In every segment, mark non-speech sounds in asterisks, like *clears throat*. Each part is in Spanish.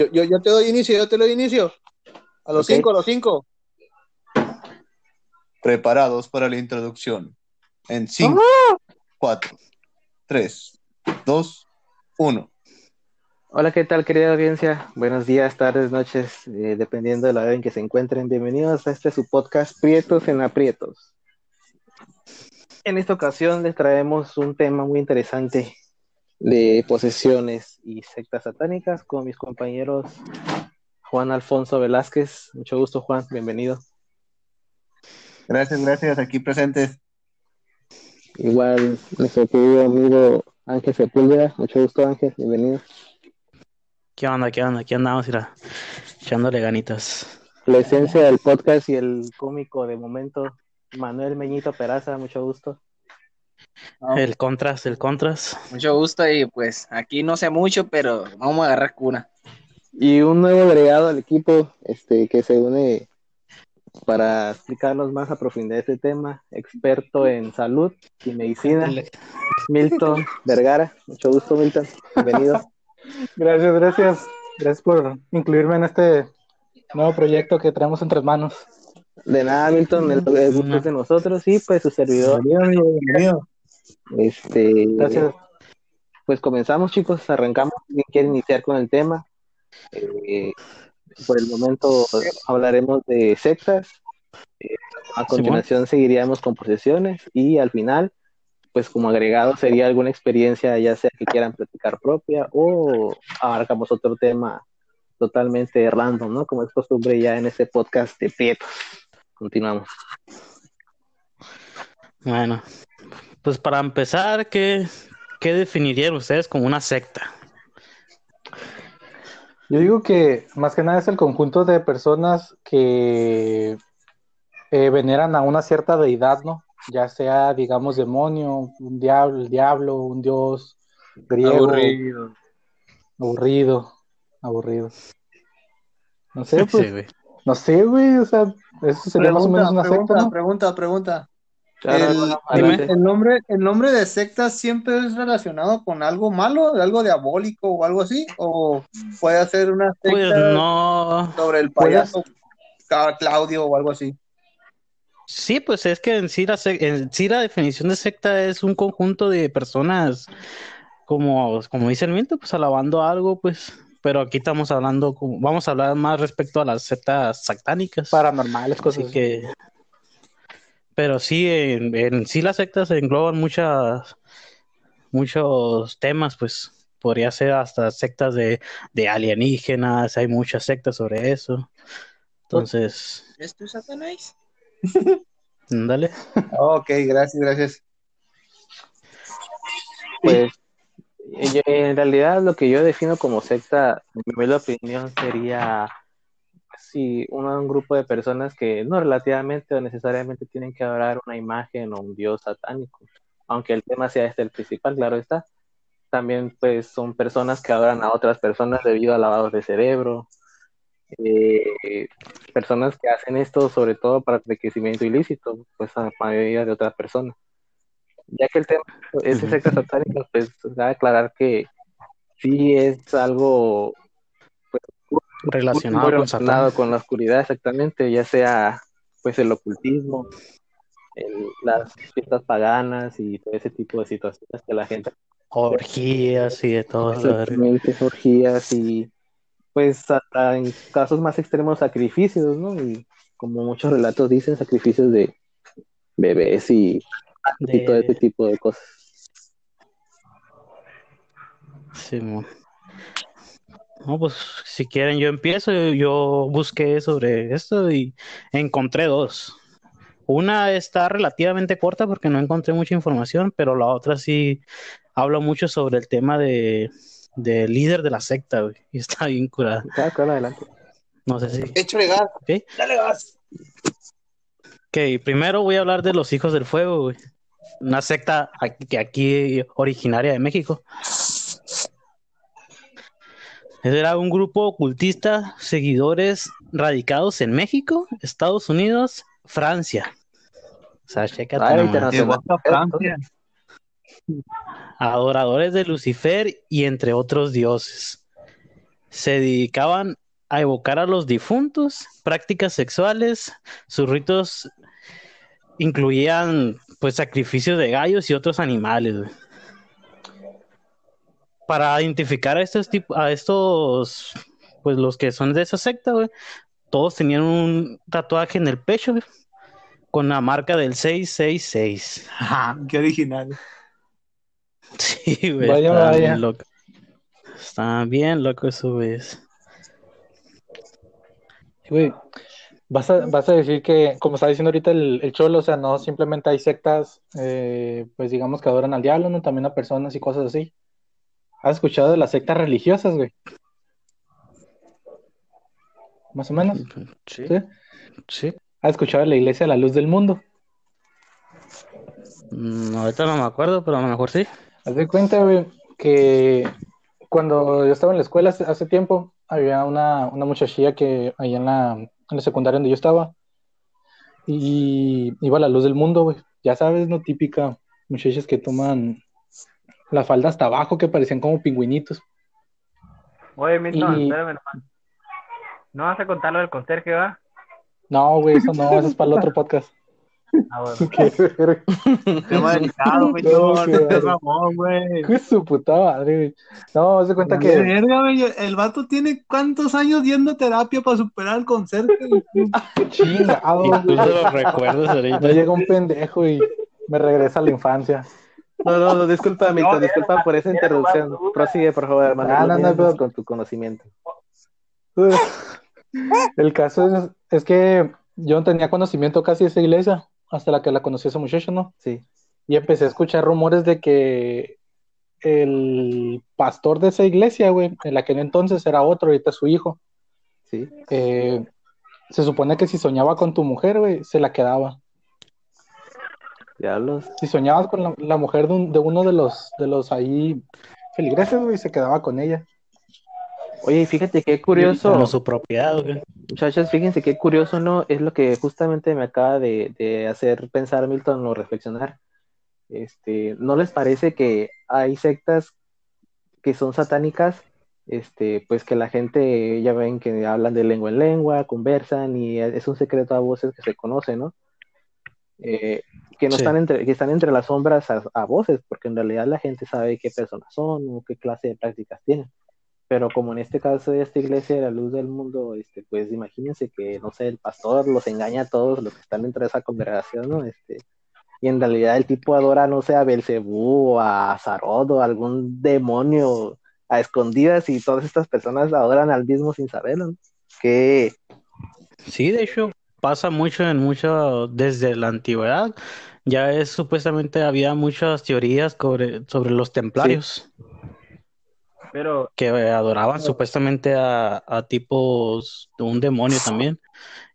Yo, yo, yo te doy inicio, yo te doy inicio. A los cinco, a los cinco. Preparados para la introducción. En 5, 4, 3, 2, 1. Hola, ¿qué tal, querida audiencia? Buenos días, tardes, noches, eh, dependiendo de la hora en que se encuentren. Bienvenidos a este su podcast Prietos en Aprietos. En esta ocasión les traemos un tema muy interesante de posesiones y sectas satánicas con mis compañeros Juan Alfonso Velázquez. Mucho gusto, Juan, bienvenido. Gracias, gracias. Aquí presentes. Igual nuestro querido amigo Ángel Sepúlveda. Mucho gusto, Ángel, bienvenido. ¿Qué onda? ¿Qué onda? Aquí andamos, mira, echándole ganitas. La esencia del podcast y el cómico de momento, Manuel Meñito Peraza, mucho gusto. El contras, el contras. Mucho gusto y pues aquí no sé mucho, pero vamos a agarrar cuna. Y un nuevo agregado al equipo este, que se une para explicarnos más a profundidad este tema, experto en salud y medicina, Milton Vergara. Mucho gusto, Milton. Bienvenido. *laughs* Gracias, gracias. Gracias por incluirme en este nuevo proyecto que traemos entre manos. De nada, Milton, el, el gusto es de nosotros y pues su servidor. bienvenido. Este, Gracias. Pues comenzamos, chicos, arrancamos. ¿Quién quiere iniciar con el tema? Eh, por el momento hablaremos de sectas. Eh, a continuación seguiríamos con posesiones y al final, pues como agregado sería alguna experiencia, ya sea que quieran platicar propia o abarcamos otro tema totalmente random, ¿no? Como es costumbre ya en este podcast de Prietos. Continuamos. Bueno, pues para empezar, ¿qué, qué definirían ustedes como una secta? Yo digo que más que nada es el conjunto de personas que eh, veneran a una cierta deidad, ¿no? Ya sea, digamos, demonio, un diablo, el diablo, un dios griego. Aburrido. Aburrido. Aburrido. No sé, *laughs* pues, Sí, güey. no sé, güey, o sea, eso sería más o menos una pregunta, secta, ¿no? pregunta, pregunta. El, nombre, el nombre de secta siempre es relacionado con algo malo, algo diabólico o algo así, o puede ser una secta Pues no. sobre el payaso Claudio o algo así. Sí, pues es que en sí, la, en sí la definición de secta es un conjunto de personas, como, como dice el Milton, pues alabando algo, pues. Pero aquí estamos hablando, vamos a hablar más respecto a las sectas satánicas. Paranormales, cosas Así que, pero sí, en, en sí las sectas engloban muchas, muchos temas, pues podría ser hasta sectas de, de alienígenas, hay muchas sectas sobre eso. Entonces, ¿Es tu Satanás? dale. Ok, gracias, gracias. Pues yo- en realidad lo que yo defino como secta, en mi opinión, sería pues, sí, un, un grupo de personas que no relativamente o necesariamente tienen que adorar una imagen o un dios satánico, aunque el tema sea este el principal, claro está. También pues son personas que adoran a otras personas debido a lavados de cerebro, eh, personas que hacen esto sobre todo para enriquecimiento ilícito, pues a mayoría de otras personas. Ya que el tema es de sectas satánicas, pues da a aclarar que sí es algo Relacionado muy con relacionado Satán. con la oscuridad exactamente, ya sea pues el ocultismo, el- las fiestas paganas y todo ese tipo de situaciones que la gente Orgías y de todo. exactamente orgías y pues hasta en casos más extremos sacrificios, ¿no? Y como muchos relatos dicen, sacrificios de bebés y, y todo ese tipo de cosas. Simón. No, pues si quieren yo empiezo, yo busqué sobre esto y encontré dos. Una está relativamente corta porque no encontré mucha información, pero la otra sí habla mucho sobre el tema de del líder de la secta, güey, y está bien curada. Claro, claro, adelante. No sé si. Échale gas, ¿ok? dale gas. Ok, primero voy a hablar de los Hijos del Fuego, güey. Una secta aquí- que aquí originaria de México. Era un grupo ocultista, seguidores radicados en México, Estados Unidos, Francia. O sea, Ah, Francia. Adoradores de Lucifer y entre otros dioses. se dedicaban a evocar a los difuntos, prácticas sexuales, sus ritos incluían pues sacrificios de gallos y otros animales. güey. Para identificar a estos tipos, a estos, pues los que son de esa secta, güey, todos tenían un tatuaje en el pecho, güey, con la marca del 666. Ajá, qué original. Sí, güey. Vaya, está vaya. bien loco. Está bien loco eso, güey. Güey, vas a, vas a decir que, como está diciendo ahorita el, el Cholo, o sea, no simplemente hay sectas, eh, pues digamos que adoran al diablo, ¿no? También a personas y cosas así. ¿Has escuchado de las sectas religiosas, güey? Más o menos. Sí. ¿Sí? Sí. ¿Has escuchado de la iglesia de la luz del mundo? Mm, ahorita no me acuerdo, pero a lo mejor sí. Haz de cuenta, güey, que cuando yo estaba en la escuela hace, hace tiempo, había una, una muchachilla que ahí en la, en la secundaria donde yo estaba, y iba a la luz del mundo, güey. Ya sabes, no típica, muchachas que toman la falda hasta abajo, que parecían como pingüinitos. Oye, Milton, Y- espérame nomás. ¿No vas a contar lo del conserje, va? No, güey, eso no, eso es para el otro podcast. Ah, bueno. *laughs* Qué. Tema delicado, *laughs* qué No güey. Qué su puta madre, güey. No, de cuenta que verga, güey. El vato tiene cuántos años yendo a terapia para superar el conserje. güey? *laughs* chingado, tú güey. se lo recuerdas ahorita. No llega un pendejo y me regresa a la infancia. No, no, no, disculpa, Milton, disculpa por esa interrupción. Prosigue, por favor, hermano. Ah, no, no, pero- con tu conocimiento. El caso es, es que yo no tenía conocimiento casi de esa iglesia hasta la que la conocí a ese muchacho, ¿no? Sí. Y empecé a escuchar rumores de que el pastor de esa iglesia, güey, en aquel entonces era otro, ahorita es su hijo. Sí. Eh, se supone que si soñaba con tu mujer, güey, se la quedaba. Diablos. Si soñabas con la, la mujer de, un- de uno de los, de los ahí feligreses, güey, se quedaba con ella. Oye, y fíjate qué Como curioso. su propiedad, güey. Muchachos, fíjense qué curioso, ¿no? Es lo que justamente me acaba de, de hacer pensar Milton o reflexionar. Este, ¿no les parece que hay sectas que son satánicas? Este, pues que la gente ya ven que hablan de lengua en lengua, conversan y es un secreto a voces que se conoce, ¿no? Eh, que no Sí. están entre, que están entre las sombras a, a voces, porque en realidad la gente sabe qué personas son o qué clase de prácticas tienen. Pero como en este caso de esta iglesia de la luz del mundo, este, pues imagínense que, no sé, el pastor los engaña a todos los que están dentro de esa congregación, ¿no? Este, y en realidad el tipo adora, no sé, a Belcebú o a Zarot o a algún demonio a escondidas y todas estas personas adoran al mismo sin saberlo, ¿no? Que, Sí, de hecho, pasa mucho en mucho, desde la antigüedad. Ya es supuestamente había muchas teorías sobre, sobre los templarios Pero, que adoraban supuestamente a, a tipos de un demonio también.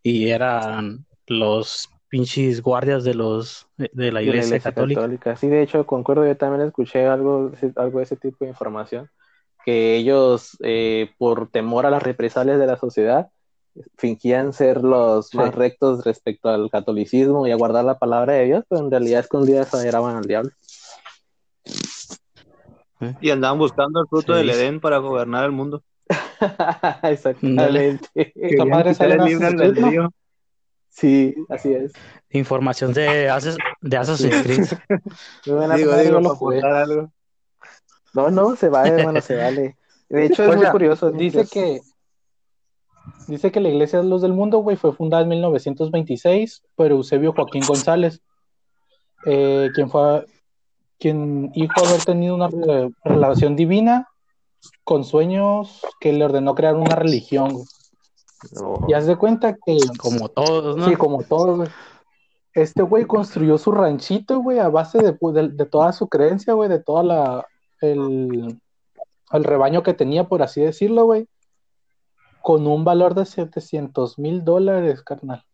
Y eran los pinches guardias de los de, de la de iglesia católica. Sí, de hecho, concuerdo, yo también escuché algo, algo de ese tipo de información, que ellos, eh, por temor a las represalias de la sociedad, fingían ser los Sí. más rectos respecto al catolicismo y a guardar la palabra de Dios, pero en realidad escondidas adoraban al diablo. Y andaban buscando el fruto Sí. del Edén para gobernar el mundo. *laughs* Exactamente. Libre. Sí, así es. Información de, Assas- de Assassin's Creed. No. No, no, se vale, hermano, se vale. De hecho, es muy curioso. Dice que dice que la Iglesia de los del Mundo, güey, fue fundada en 1926 por Eusebio Joaquín González, eh, quien fue quien dijo haber tenido una re- relación divina con sueños que le ordenó crear una religión. güey. No. Y haz de cuenta que Como todos, ¿no? Sí, como todos, güey. Este güey construyó su ranchito, güey, a base de, de, de toda su creencia, güey, de toda la el, el rebaño que tenía, por así decirlo, güey, con un valor de 700 mil dólares, carnal.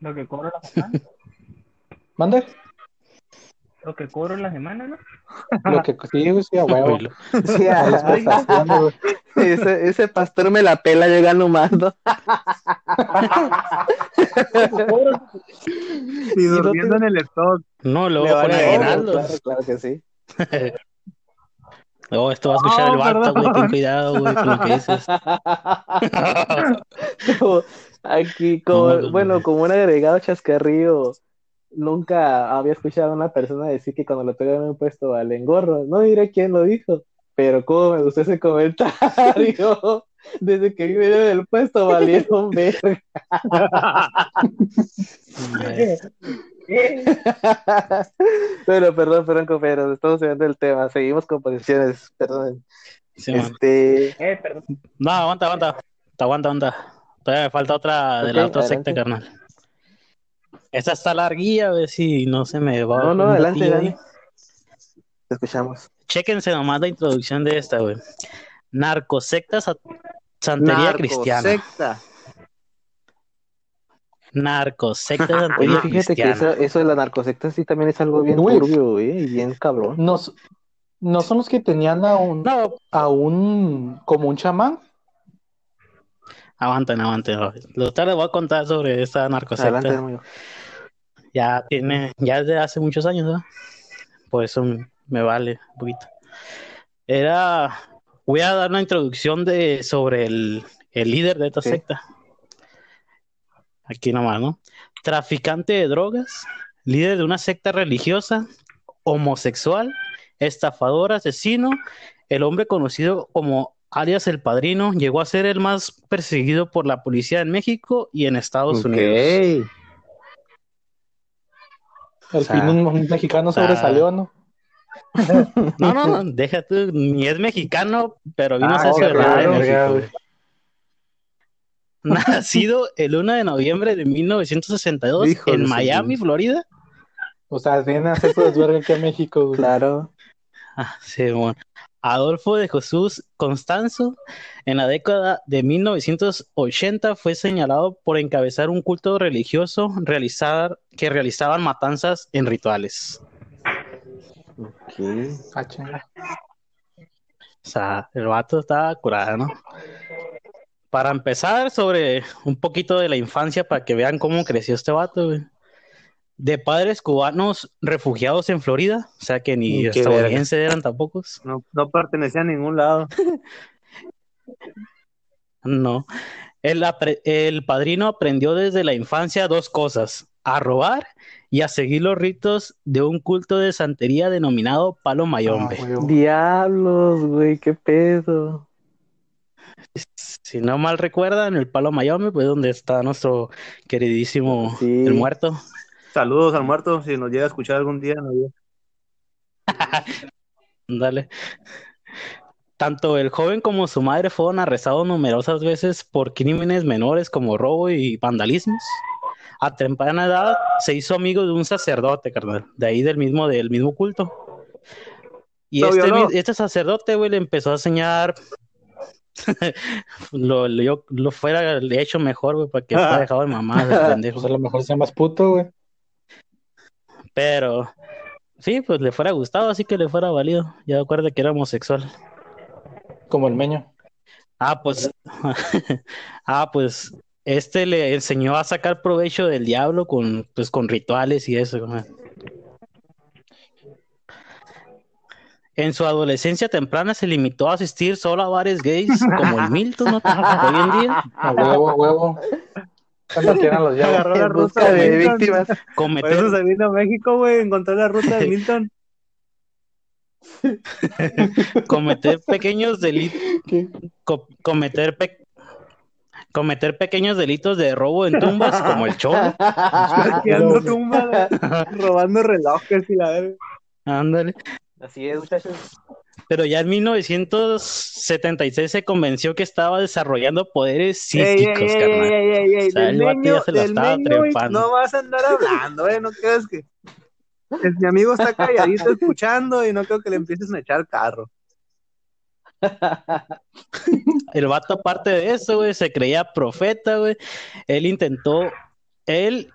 lo que cobro la *laughs* semana, ¿Mande? lo que cobro la semana, ¿no? Lo que sí, sí, a huevo. Sí, A güey. ese, ese pastor me la pela llegando más, ¿no? *laughs* Y no durmiendo en el stock. No, luego Le. Claro, claro que sí. *laughs* Oh, esto va a escuchar Oh, el vato, güey. perdón. Ten cuidado, güey, con lo que dices. Como *laughs* Aquí, como, No, no, no. bueno, como un agregado chascarrillo, nunca había escuchado a una persona decir que cuando le pegan un puesto vale engorro. No diré quién lo dijo, pero como me gustó ese comentario. *laughs* Desde que vive del puesto valieron verga. *laughs* *laughs* Pero perdón, perdón, compañeros, estamos subiendo el tema. Seguimos con posiciones, perdón. Sí. Este, Eh, perdón. No, aguanta, aguanta. Aguanta, aguanta. Todavía me falta otra de la otra adelante. secta, carnal. Esta está larguilla, a ver si no se me va. no, no, adelante, dale. Te escuchamos. Chéquense nomás la introducción de esta, güey. Narcosecta sa- santería cristiana. Narcosecta. Narcosecta *laughs* Oye, fíjate que eso, eso de la narcosecta sí también es algo bien Güey. turbio, y bien cabrón. No, no son los que tenían a un, No, a un, como un chamán. aguanten, aguanten. Ahorita les voy a contar sobre esta narcosecta. Adelante, amigo. ya tiene, ya desde hace muchos años, ¿no? Por eso me vale un poquito. Era, voy a dar una introducción de sobre el, el líder de esta Sí. secta. Aquí nomás, ¿no? Traficante de drogas, líder de una secta religiosa, homosexual, estafador, asesino, el hombre conocido como alias el Padrino, llegó a ser el más perseguido por la policía en México y en Estados Unidos. Al O sea, fin un, mexicano o sea, sobresalió, ¿no? *laughs* No, no, no, deja tú, ni es mexicano, pero vino a Ah, hacer ok, ciudadano de verga, México, güey. güey. *laughs* Nacido el 1 de noviembre de 1962 Hijo de en Miami. Florida. O sea, viene a hacer su aquí a México, güey. Claro. Ah, sí, bueno. Adolfo de Jesús Constanzo, en la década de 1980 fue señalado por encabezar un culto religioso realizar, que realizaban matanzas en rituales. Ok. Ah. O sea, el vato estaba curado, ¿no? Para empezar, sobre un poquito de la infancia, para que vean cómo creció este vato, güey. De padres cubanos refugiados en Florida, o sea que ni Qué estadounidenses eran tampoco. No, no pertenecía a ningún lado. *laughs* No. El, el padrino aprendió desde la infancia dos cosas: a robar y a seguir los ritos de un culto de santería denominado Palo Mayombe. Ah. Diablos, güey, qué pedo. Si no mal recuerdan, el Palo Mayombe, pues donde está nuestro queridísimo Sí. el muerto. Saludos al muerto, si nos llega a escuchar algún día. diga. *laughs* Dale. Tanto el joven como su madre fueron arrestados numerosas veces por crímenes menores como robo y vandalismos. A temprana edad se hizo amigo de un sacerdote, carnal, de ahí del mismo, del mismo culto. Y este, este sacerdote, güey, le empezó a enseñar *laughs* lo, lo, yo- lo fuera hecho mejor, güey, para que fuera dejado de mamá. *laughs* Pues a lo mejor sea más puto, güey. Pero sí, pues le fuera gustado, así que le fuera valido. Ya acuerda que era homosexual. Como el meño. Ah, pues, *laughs* ah, pues, este le enseñó a sacar provecho del diablo con, pues, con rituales y eso. ¿no? En su adolescencia temprana se limitó a asistir solo a bares gays como el Milton, ¿no? Hoy en día A huevo, a huevo. ¿Cuántos quieran los llaves? Agarró la ruta de víctimas. Por eso cometer, se vino a México, güey, encontró la ruta de Milton. *laughs* cometer pequeños delitos, cometer pe- cometer pequeños delitos de robo en tumbas como el cholo. *laughs* Tumbas, robando relojes y la verga. Ándale. Así es, muchachos. Pero ya en 1976 se convenció que estaba desarrollando poderes ey, psíquicos, ey, carnal. ey, O sea, el se del estaba trepando. No vas a andar hablando, eh, no creas que. Es- mi amigo está calladito *laughs* escuchando y no creo que le empiecen a echar carro. *laughs* El vato, aparte de eso, güey, se creía profeta, güey. Él intentó, él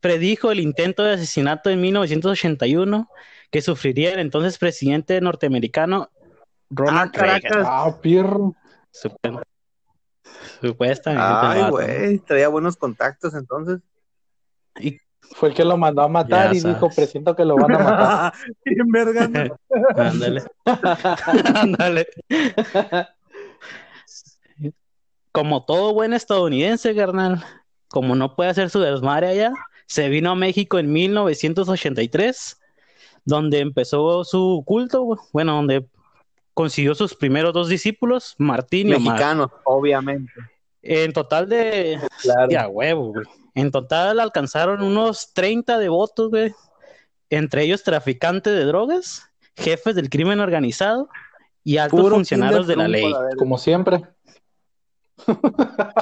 predijo el intento de asesinato en 1981 que sufriría el entonces presidente norteamericano Ronald Ah, Reagan. caracas. Ah, pirro. Sup- Supuestamente. Ay, güey, traía buenos contactos entonces. Fue el que lo mandó a matar Ya y dijo, presiento que lo van a matar. *laughs* Bien verga, ¿no? *laughs* Ándale. *laughs* Ándale. Como todo buen estadounidense, carnal, como no puede hacer su desmadre allá, se vino a México en 1983, donde empezó su culto, bueno, donde consiguió sus primeros dos discípulos, Martín y Omar. Mexicanos, obviamente. En total de, Claro. ya huevo, güey. En total alcanzaron unos 30 devotos, güey. Entre ellos traficantes de drogas, jefes del crimen organizado y altos Puro funcionarios de la ley. La. Como siempre,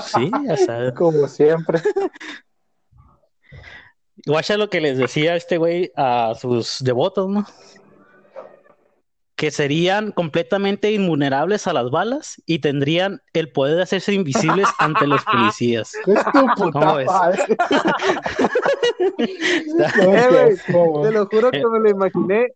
Sí, ya sabes. como siempre. *laughs* Guacha lo que les decía este güey a sus devotos, ¿no? Que serían completamente invulnerables a las balas y tendrían el poder de hacerse invisibles *laughs* ante los policías. Es tu puta ¿Cómo ves? *laughs* Eh, como- Te lo juro que me lo imaginé.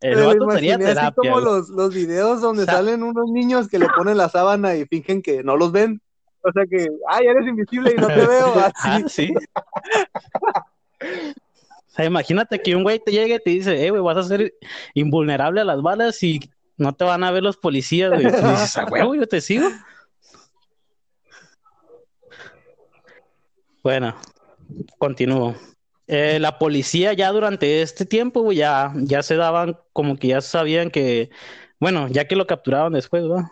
El me lo imaginé así terapia. como los, los videos donde O sea- salen unos niños que le ponen la sábana y fingen que no los ven. O sea que, ay, eres invisible y no te *laughs* veo. Ah, Así. sí. Sea, imagínate que un güey te llegue y te dice, eh, güey, vas a ser invulnerable a las balas y no te van a ver los policías, güey. Yo te sigo. Bueno, continúo. Eh, la policía ya durante este tiempo, güey, ya, ya se daban, como que ya sabían que, bueno, ya que lo capturaban después, ¿verdad?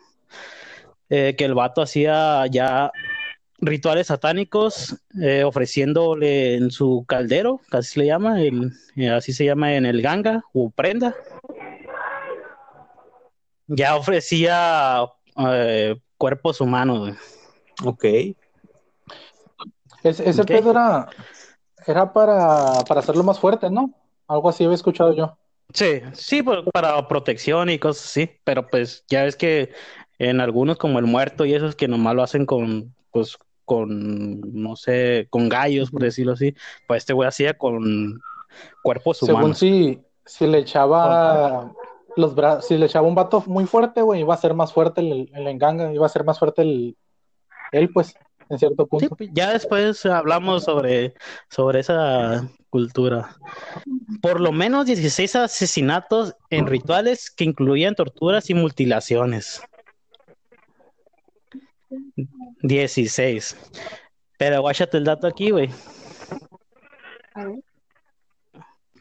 Eh, que el vato hacía ya rituales satánicos, eh, ofreciéndole en su caldero, así se le llama, el, eh, así se llama en el ganga o prenda. Ya ofrecía eh, cuerpos humanos. Ok. Ese, ese Ok. pedo era, era para, para hacerlo más fuerte, ¿no? Algo así había escuchado yo. Sí, sí, por- para protección y cosas así, pero pues ya ves que en algunos como el muerto y esos que nomás lo hacen con, pues, con, no sé, con gallos, por decirlo así, pues este güey hacía con cuerpos Según humanos. si, si le echaba los brazos, si le echaba un vato muy fuerte, güey, iba a ser más fuerte el, el enganga, iba a ser más fuerte el, él, pues, en cierto Sí, punto. pues, ya después hablamos sobre, sobre esa cultura. Por lo menos 16 asesinatos en rituales que incluían torturas y mutilaciones. 16. Pero guáchate el dato aquí, güey.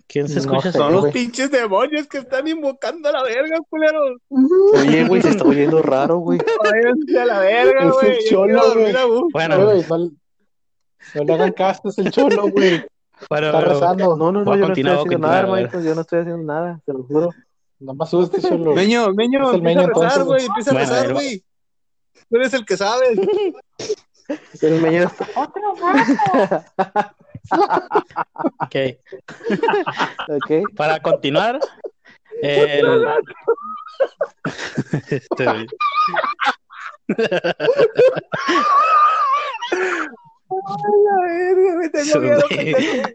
¿Quién se No escucha? sé, Son los güey. pinches demonios que están invocando a la verga, culeros. Oye, güey, se está oyendo raro, güey. Váyanse a la verga, Es el güey. Cholo, güey. Bueno, Güey, no, no le hagan caso, es el cholo, güey. pero, Está rezando. No, no, no, Voy a yo no estoy continuar, voy a haciendo nada, continuar, a ver. hermanitos. Yo no estoy haciendo nada, te lo juro. No me asustes, cholo. Meño, Meño, Es el empieza Meño, a rezar, entonces, güey. Empieza a Bueno, rezar, va. güey. Tú eres el que sabe. *laughs* El meño Otro gato. *laughs* ok. ok. Para continuar, el... Este, güey. La verga, me tengo miedo. pendejo.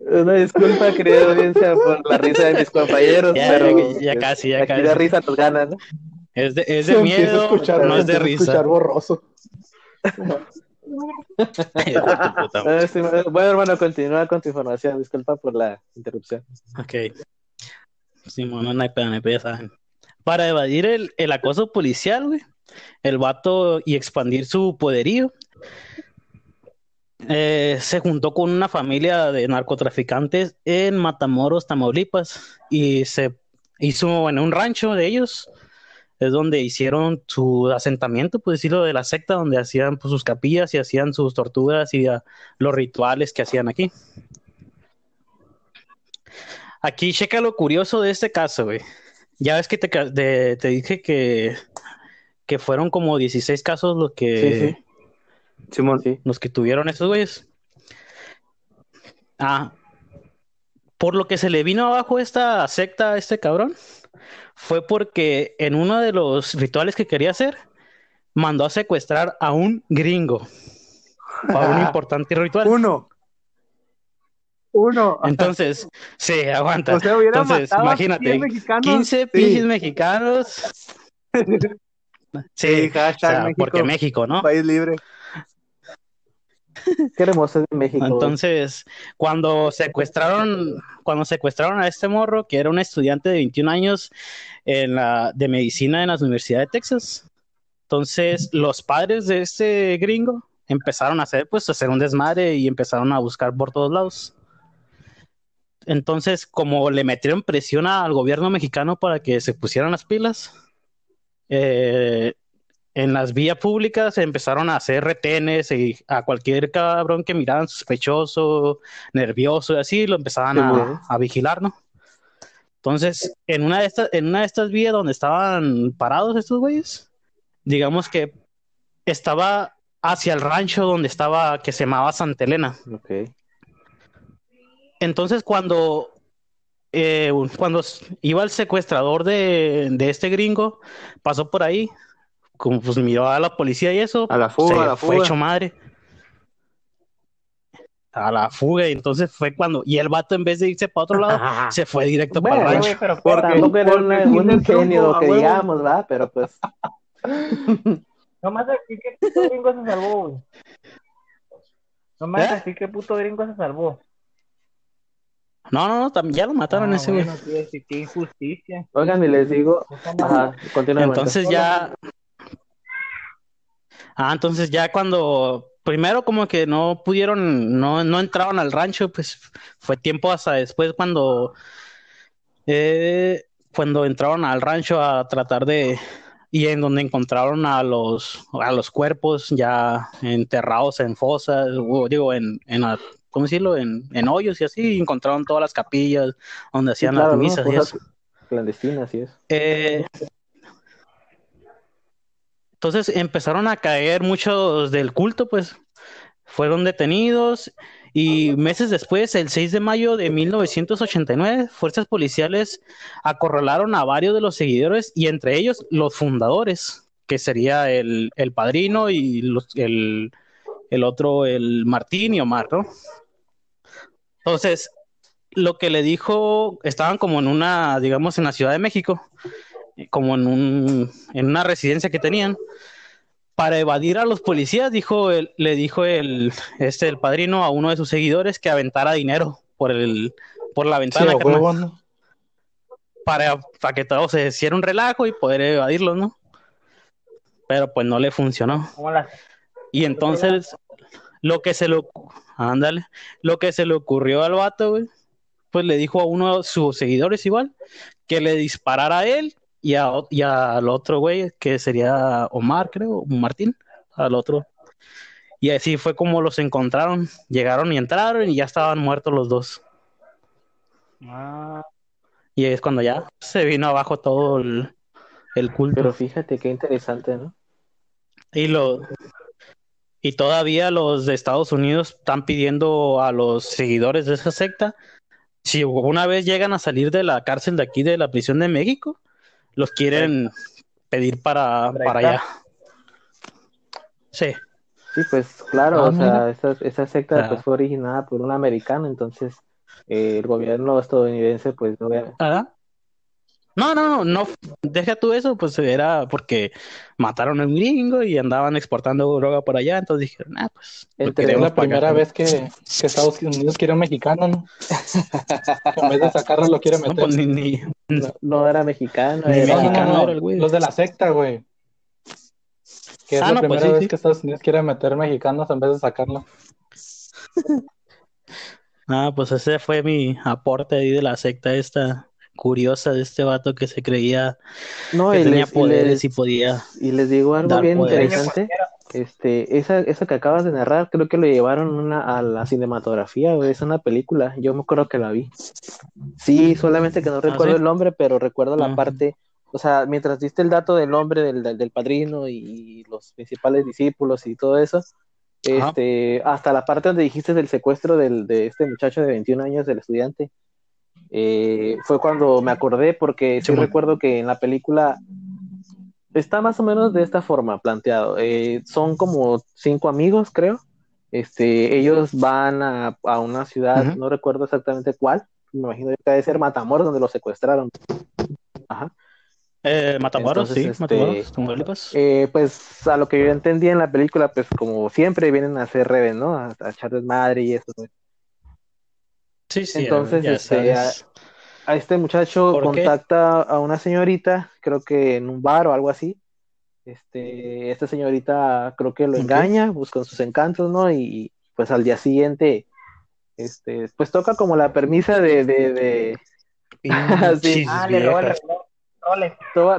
Una disculpa, querida audiencia, por la risa de mis compañeros, Ya, pero ya, ya casi, ya aquí casi. de risa nos ganan, ¿no? Es de, es Se de a miedo, escuchar, no es de empieza a escuchar risa. borroso. *laughs* Bueno, hermano, continúa con tu información. Disculpa por la interrupción. Ok. Sí, bueno, no hay pedo, no hay pedo, ya saben. Para evadir el, el acoso policial, güey, el vato y expandir su poderío, eh, se juntó con una familia de narcotraficantes en Matamoros, Tamaulipas, y se hizo en un rancho de ellos, es donde hicieron su asentamiento, por decirlo, de la secta, donde hacían pues, sus capillas y hacían sus torturas y ah, los rituales que hacían aquí. Aquí checa lo curioso de este caso, güey. Ya ves que te, ca- de- te dije que, que fueron como 16 casos los que, Sí, Simón. Sí. los que tuvieron esos güeyes. Ah, por lo que se le vino abajo esta secta a este cabrón, fue porque en uno de los rituales que quería hacer, mandó a secuestrar a un gringo para un *laughs* importante ritual. Uno. Uno. Entonces, sí, aguanta. O sea, hubiera Entonces, imagínate, 100 mexicanos. 15 Sí. pinches mexicanos. *laughs* Sí, Sí, hashtag o sea, México. porque México, ¿no? País libre. *laughs* Qué hermoso México. Entonces, cuando secuestraron, cuando secuestraron a este morro, que era un estudiante de 21 años en la, de medicina en la Universidad de Texas, entonces los padres de este gringo empezaron a hacer, pues, a hacer un desmadre y empezaron a buscar por todos lados. Entonces, como le metieron presión al gobierno mexicano para que se pusieran las pilas, eh, en las vías públicas empezaron a hacer retenes y a cualquier cabrón que miraban sospechoso, nervioso y así, lo empezaban a, a vigilar, ¿no? Entonces, en una de estas, en una de estas vías donde estaban parados estos güeyes, digamos que estaba hacia el rancho donde estaba, que se llamaba Santa Elena. Entonces, cuando, eh, cuando iba el secuestrador de, de este gringo, pasó por ahí, como pues miró a la policía y eso, A la fuga, se a la fue fuga. hecho madre. A la fuga, y entonces fue cuando, y el vato en vez de irse para otro lado, *laughs* se fue directo para el rancho. pero Porque, tampoco era tiene un ingenio que digamos, ¿verdad? Pero pues, *laughs* Nomás aquí que puto gringo se salvó, güey. Nomás ¿Eh? así que puto gringo se salvó. No, no, no, ya lo mataron Ah, ese güey. bueno, tío, sí, qué injusticia. oigan, y les digo, ajá. Entonces ya. Ah, entonces ya cuando. Primero, como que no pudieron, no, no entraron al rancho, pues fue tiempo hasta después cuando. eh, cuando entraron al rancho a tratar de. Y en donde encontraron a los, a los cuerpos ya enterrados en fosas, digo, en, en la- ¿cómo decirlo? En, en hoyos y así, y encontraron todas las capillas donde Sí, hacían claro, las ¿no? misas y Cosas eso. clandestinas y eso. Eh, entonces empezaron a caer muchos del culto, pues fueron detenidos y meses después, el 6 de mayo de 1989, fuerzas policiales acorralaron a varios de los seguidores y entre ellos los fundadores, que sería el, el padrino y los- el, el otro, el Martín y Omar, ¿no? Entonces, lo que le dijo, estaban como en una, digamos, en la Ciudad de México, como en un, en una residencia que tenían, para evadir a los policías, dijo el, le dijo el, este, el padrino a uno de sus seguidores que aventara dinero por el, por la ventana, para, para que todo se hiciera un relajo y poder evadirlos, ¿no? Pero pues no le funcionó. Y entonces, lo que se le, ándale, lo que se le ocurrió al vato, güey, pues le dijo a uno de sus seguidores igual, que le disparara a él y, a, y al otro güey, que sería Omar, creo, o Martín, al otro. Y así fue como los encontraron. Llegaron y entraron y ya estaban muertos los dos. Ah, Y es cuando ya se vino abajo todo el, el culto. Pero fíjate qué interesante, ¿no? Y lo y todavía los de Estados Unidos están pidiendo a los seguidores de esa secta, si una vez llegan a salir de la cárcel de aquí de la prisión de México, los quieren pedir para, para allá. Sí, Sí, pues claro, Ah, o sea, esa, esa secta pues fue originada por un americano, entonces eh, el gobierno estadounidense pues no ve- ¿Ah? No, no, no, no, deja tú eso, pues era porque mataron a un gringo y andaban exportando droga por allá, entonces dijeron, ah, pues Entre- Es queremos la acá primera también". vez que, que Estados Unidos quiere un mexicano, ¿no? Que *laughs* en vez de sacarlo lo quiere No, meter. pues, ni, ni- no, no era mexicano, Ni era- No, no, no, mexicano no, era el güey. Los de la secta, güey. Que es Ah, la no, pues primera sí, vez sí. que Estados Unidos quiere meter mexicanos en vez de sacarlo. *laughs* Ah, pues ese fue mi aporte ahí de la secta esta curiosa de este vato que se creía No, que y tenía les, y poderes les- y podía. y les digo algo bien poderes. interesante. Este, esa, esa que acabas de narrar, creo que lo llevaron una, a la cinematografía, es una película, yo me acuerdo que la vi. Sí, solamente que no recuerdo Ah, ¿sí? el nombre, pero recuerdo la parte, o sea, mientras diste el dato del nombre del, del, del padrino y los principales discípulos y todo eso, Ajá. este, hasta la parte donde dijiste del secuestro del, de este muchacho de 21 años, del estudiante, eh, fue cuando me acordé, porque sí recuerdo que en la película está más o menos de esta forma planteado. Eh, son como cinco amigos, creo. Este, ellos van a, a una ciudad, no recuerdo exactamente cuál, me imagino que debe ser Matamoros, donde los secuestraron. Ajá. Eh, Matamoros, Entonces, sí, este, Matamoros, Tamaulipas. Eh, pues a lo que yo entendí en la película, pues como siempre vienen a hacer reves, ¿no? A, a echar desmadre y eso. güey. Sí, sí, entonces, ya este, sabes. A este muchacho contacta a una señorita, creo que en un bar o algo así. Este, esta señorita creo que lo engaña, con sus encantos, ¿no? Y pues al día siguiente, este, pues toca como la permisa de, de, de- *laughs* Sí. Ah, le robó el reloj.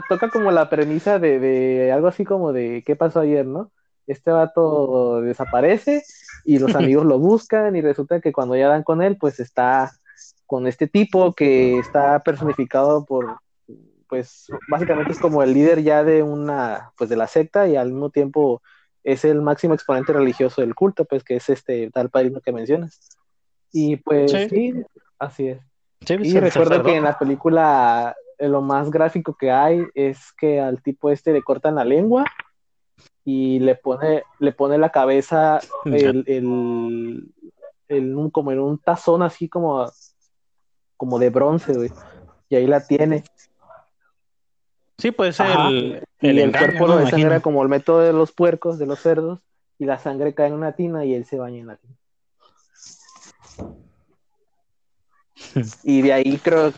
Toca como la premisa de, de algo así como de qué pasó ayer, ¿no? Este vato desaparece y los *laughs* amigos lo buscan y resulta que cuando ya dan con él, pues está con este tipo que está personificado por, pues básicamente es como el líder ya de una, pues de la secta y al mismo tiempo es el máximo exponente religioso del culto, pues que es este tal padrino que mencionas. Y pues Sí. sí, así es. Sí, Y recuerdo que en la película eh, lo más gráfico que hay es que al tipo este le cortan la lengua y le pone, le pone la cabeza *laughs* el, el- el- un- como en un tazón así como, como de bronce, güey. Y ahí la tiene. Sí, pues el, Y el, engaño, cuerpo lo desangra como el método de los puercos, de los cerdos, y la sangre cae en una tina y él se baña en la tina. *laughs* Y de ahí creo,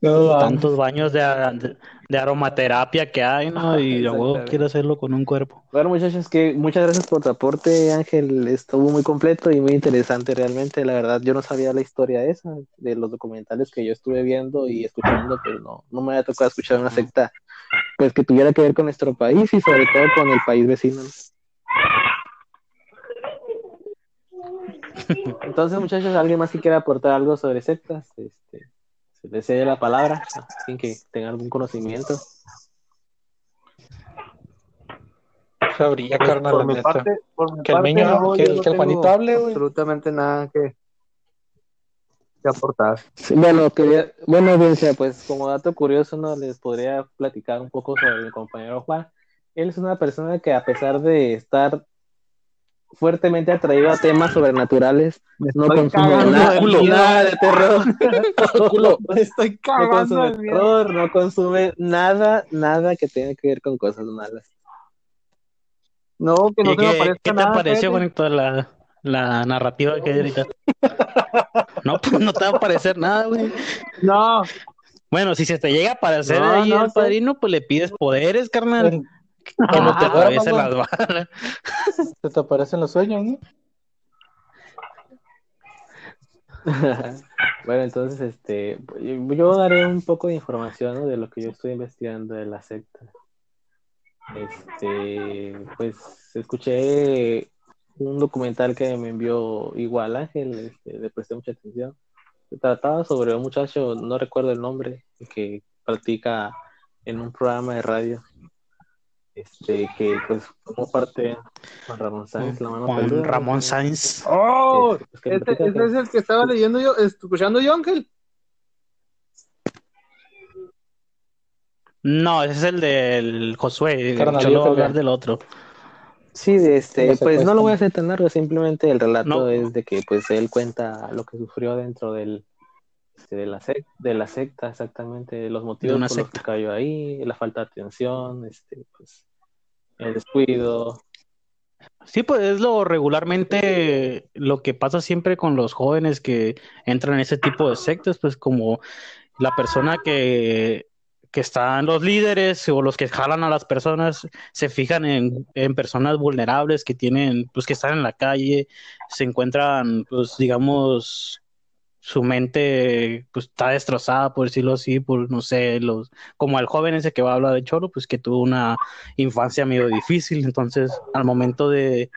Tantos baños de, de, de aromaterapia que hay, ¿no? Y luego quiere hacerlo con un cuerpo. Bueno, muchachos, que muchas gracias por tu aporte, Ángel. Estuvo muy completo y muy interesante realmente. La verdad, yo no sabía la historia esa de los documentales que yo estuve viendo y escuchando, pero no, no me había tocado escuchar una secta pues que tuviera que ver con nuestro país y sobre todo con el país vecino. *laughs* Entonces, muchachos, ¿alguien más que quiera aportar algo sobre sectas? Este, se la palabra, sin que tenga algún conocimiento. Sabría, Pues, carnal, por la mi neta. parte, por mi Que el niño- no, que el- que el Juanito tengo hable, güey. Absolutamente nada que, que aportar. Sí, bueno, quería, bueno, audiencia, pues como dato curioso, ¿no? Les podría platicar un poco sobre mi compañero Juan. Él es una persona que a pesar de estar fuertemente atraído a temas sobrenaturales, no estoy consume cagando nada, nada de terror. *laughs* Culo. Estoy No cagando consume de miedo. terror, no consume nada, nada que tenga que ver con cosas malas. No, que no ¿Y se me qué, aparezca qué te nada. pareció. Juanito, la, la narrativa que hay ahorita? *laughs* No, pues no te va a parecer nada, güey. No, Bueno, si se te llega a aparecer No, ahí no, el sí. padrino, pues le pides poderes, carnal. *laughs* No te no, las balas. *laughs* Se te aparecen los sueños, ¿no? *laughs* Bueno, entonces, este, yo daré un poco de información, ¿no? de lo que yo estoy investigando de la secta. Este, pues, escuché un documental que me envió igual Ángel, este, le presté mucha atención. Se trataba sobre un muchacho, no recuerdo el nombre, que practica en un programa de radio. Este, que pues formó parte Juan Ramón Sáenz, la mano Juan peluda, Ramón Sainz. Oh, este, pues, que este, este es el que estaba leyendo yo, escuchando yo, Ángel. No, ese es el del Josué. Carnal, Yo lo voy a hablar del otro. Sí, de este, pues no lo voy a hacer tan largo, simplemente el relato No. es de que pues él cuenta lo que sufrió dentro del este, de la secta, de la secta exactamente, los motivos por los que cayó ahí, la falta de atención, este, pues el descuido. Sí, pues es lo regularmente lo que pasa siempre con los jóvenes que entran en ese tipo de sectas, pues como la persona que, que están los líderes o los que jalan a las personas se fijan en, en personas vulnerables que tienen, pues que están en la calle, se encuentran, pues digamos, su mente pues está destrozada, por decirlo así, por no sé, los, como el joven ese que va a hablar de Cholo, pues que tuvo una infancia medio difícil, entonces al momento de,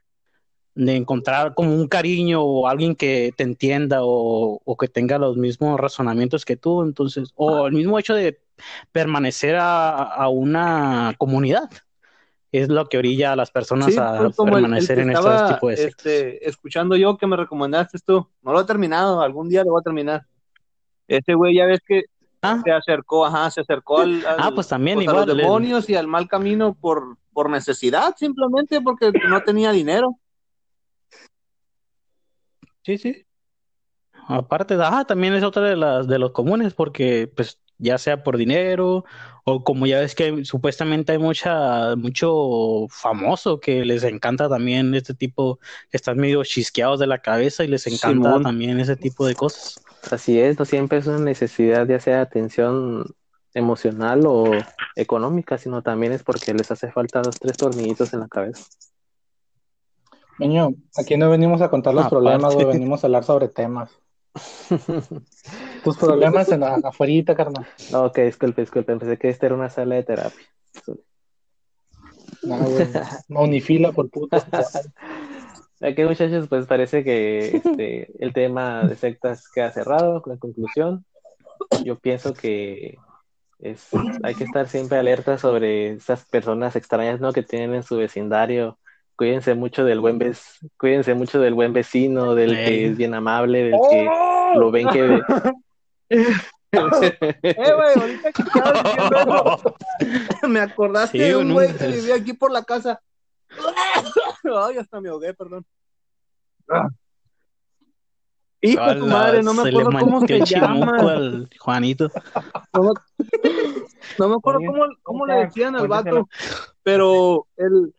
de encontrar como un cariño o alguien que te entienda o, o que tenga los mismos razonamientos que tú, entonces, o el mismo hecho de permanecer a, a una comunidad, es lo que orilla a las personas Sí, a pues, como el- el permanecer en este tipo de sectas. este, escuchando yo que me recomendaste tú. No lo he terminado, algún día lo voy a terminar. Ese güey ya ves que Ah, se acercó, ajá, se acercó al, al- Ah, pues también pues, a igual, el- demonios y al mal camino por, por necesidad, simplemente porque no tenía dinero. Sí, sí. Aparte, ah, también es otra de las de los comunes, porque pues ya sea por dinero o como ya ves que supuestamente hay mucha, mucho famoso que les encanta también este tipo, que están medio chisqueados de la cabeza y les encanta Simón. también ese tipo de cosas. Así es, no siempre es una necesidad ya sea de atención emocional o económica, sino también es porque les hace falta dos, tres tornillitos en la cabeza. Niño, aquí no venimos a contar los Aparte. problemas, güey, *laughs* venimos a hablar sobre temas. *laughs* Tus problemas en la, afuerita, carnal. No, ok, disculpe, disculpe, pensé que esta era una sala de terapia. No, güey. No, ni fila por puto. *laughs* Aquí, muchachos, pues parece que este, el tema de sectas queda cerrado. La conclusión, yo pienso que es, hay que estar siempre alerta sobre esas personas extrañas, ¿no? Que tienen en su vecindario. Cuídense mucho del buen vec- cuídense mucho del buen vecino, del que es bien amable, del que lo ven que *laughs* Eh, güey, ahorita que estabas diciendo eso, *laughs* me acordaste Sí, de un güey, no, que vivía aquí por la casa. *laughs* Ay, hasta me ahogué, perdón. Hijo de tu madre, no me se acuerdo cómo se llama. al Juanito. No me, no me acuerdo cómo, cómo le decían al vato, pero el,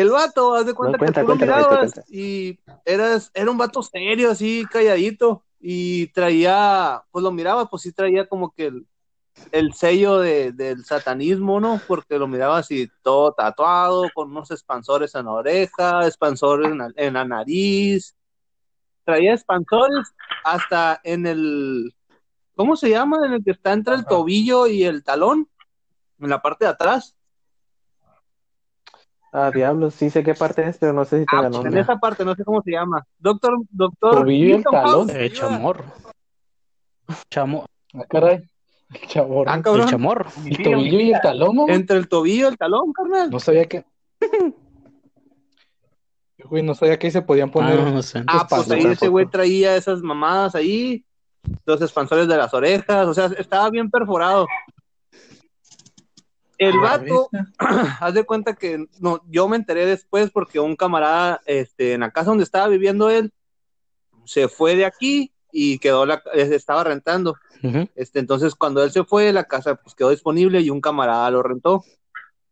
el vato, haz de cuenta cuenta, que tú lo cuenta, mirabas cuenta. y eras, era un vato serio, así, calladito, y traía, pues lo mirabas, pues sí traía como que el, el sello de, del satanismo, ¿no? Porque lo miraba así todo tatuado, con unos expansores en la oreja, expansores en la, en la nariz, traía expansores hasta en el, ¿cómo se llama? En el que está entre el tobillo y el talón, en la parte de atrás. Ah, diablos, sí sé qué parte es, pero no sé si Ah, tenga pues, en nombre. esa parte, no sé cómo se llama. Doctor, doctor. Tobillo y el talón. Eh, chamorro. Chamo, Ah, caray. El chamorro. Ah, el chamorro. El tobillo y el talón, ¿no? Entre el tobillo y el talón, carnal. No sabía que. *laughs* Güey, no sabía que ahí se podían poner. Ah, no sé. Ah, pues ahí ese güey traía esas mamadas ahí, los expansores de las orejas, o sea, estaba bien perforado. El vato, *clears throat* haz de cuenta que no, yo me enteré después porque un camarada, este, en la casa donde estaba viviendo él, se fue de aquí y quedó la, estaba rentando. Este, entonces, cuando él se fue, la casa pues, quedó disponible y un camarada lo rentó.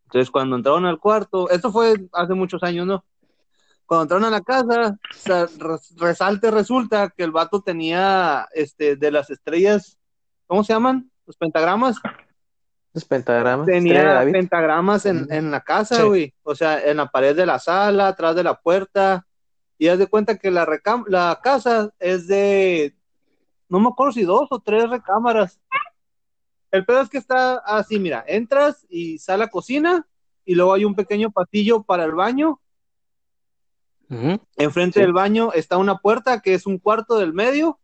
Entonces, cuando entraron al cuarto, esto fue hace muchos años, ¿no? Cuando entraron a la casa, o sea, res- resalte resulta que el vato tenía este, de las estrellas, ¿cómo se llaman? Los pentagramas. Los pentagramas. Tenía David. pentagramas en, en la casa, Sí. güey. O sea, en la pared de la sala, atrás de la puerta. Y haz de cuenta que la, recam- la casa es de, no me acuerdo si dos o tres recámaras. El pedo es que está así, mira, entras y sale a cocina y luego hay un pequeño pasillo para el baño. Enfrente Sí. del baño está una puerta que es un cuarto del medio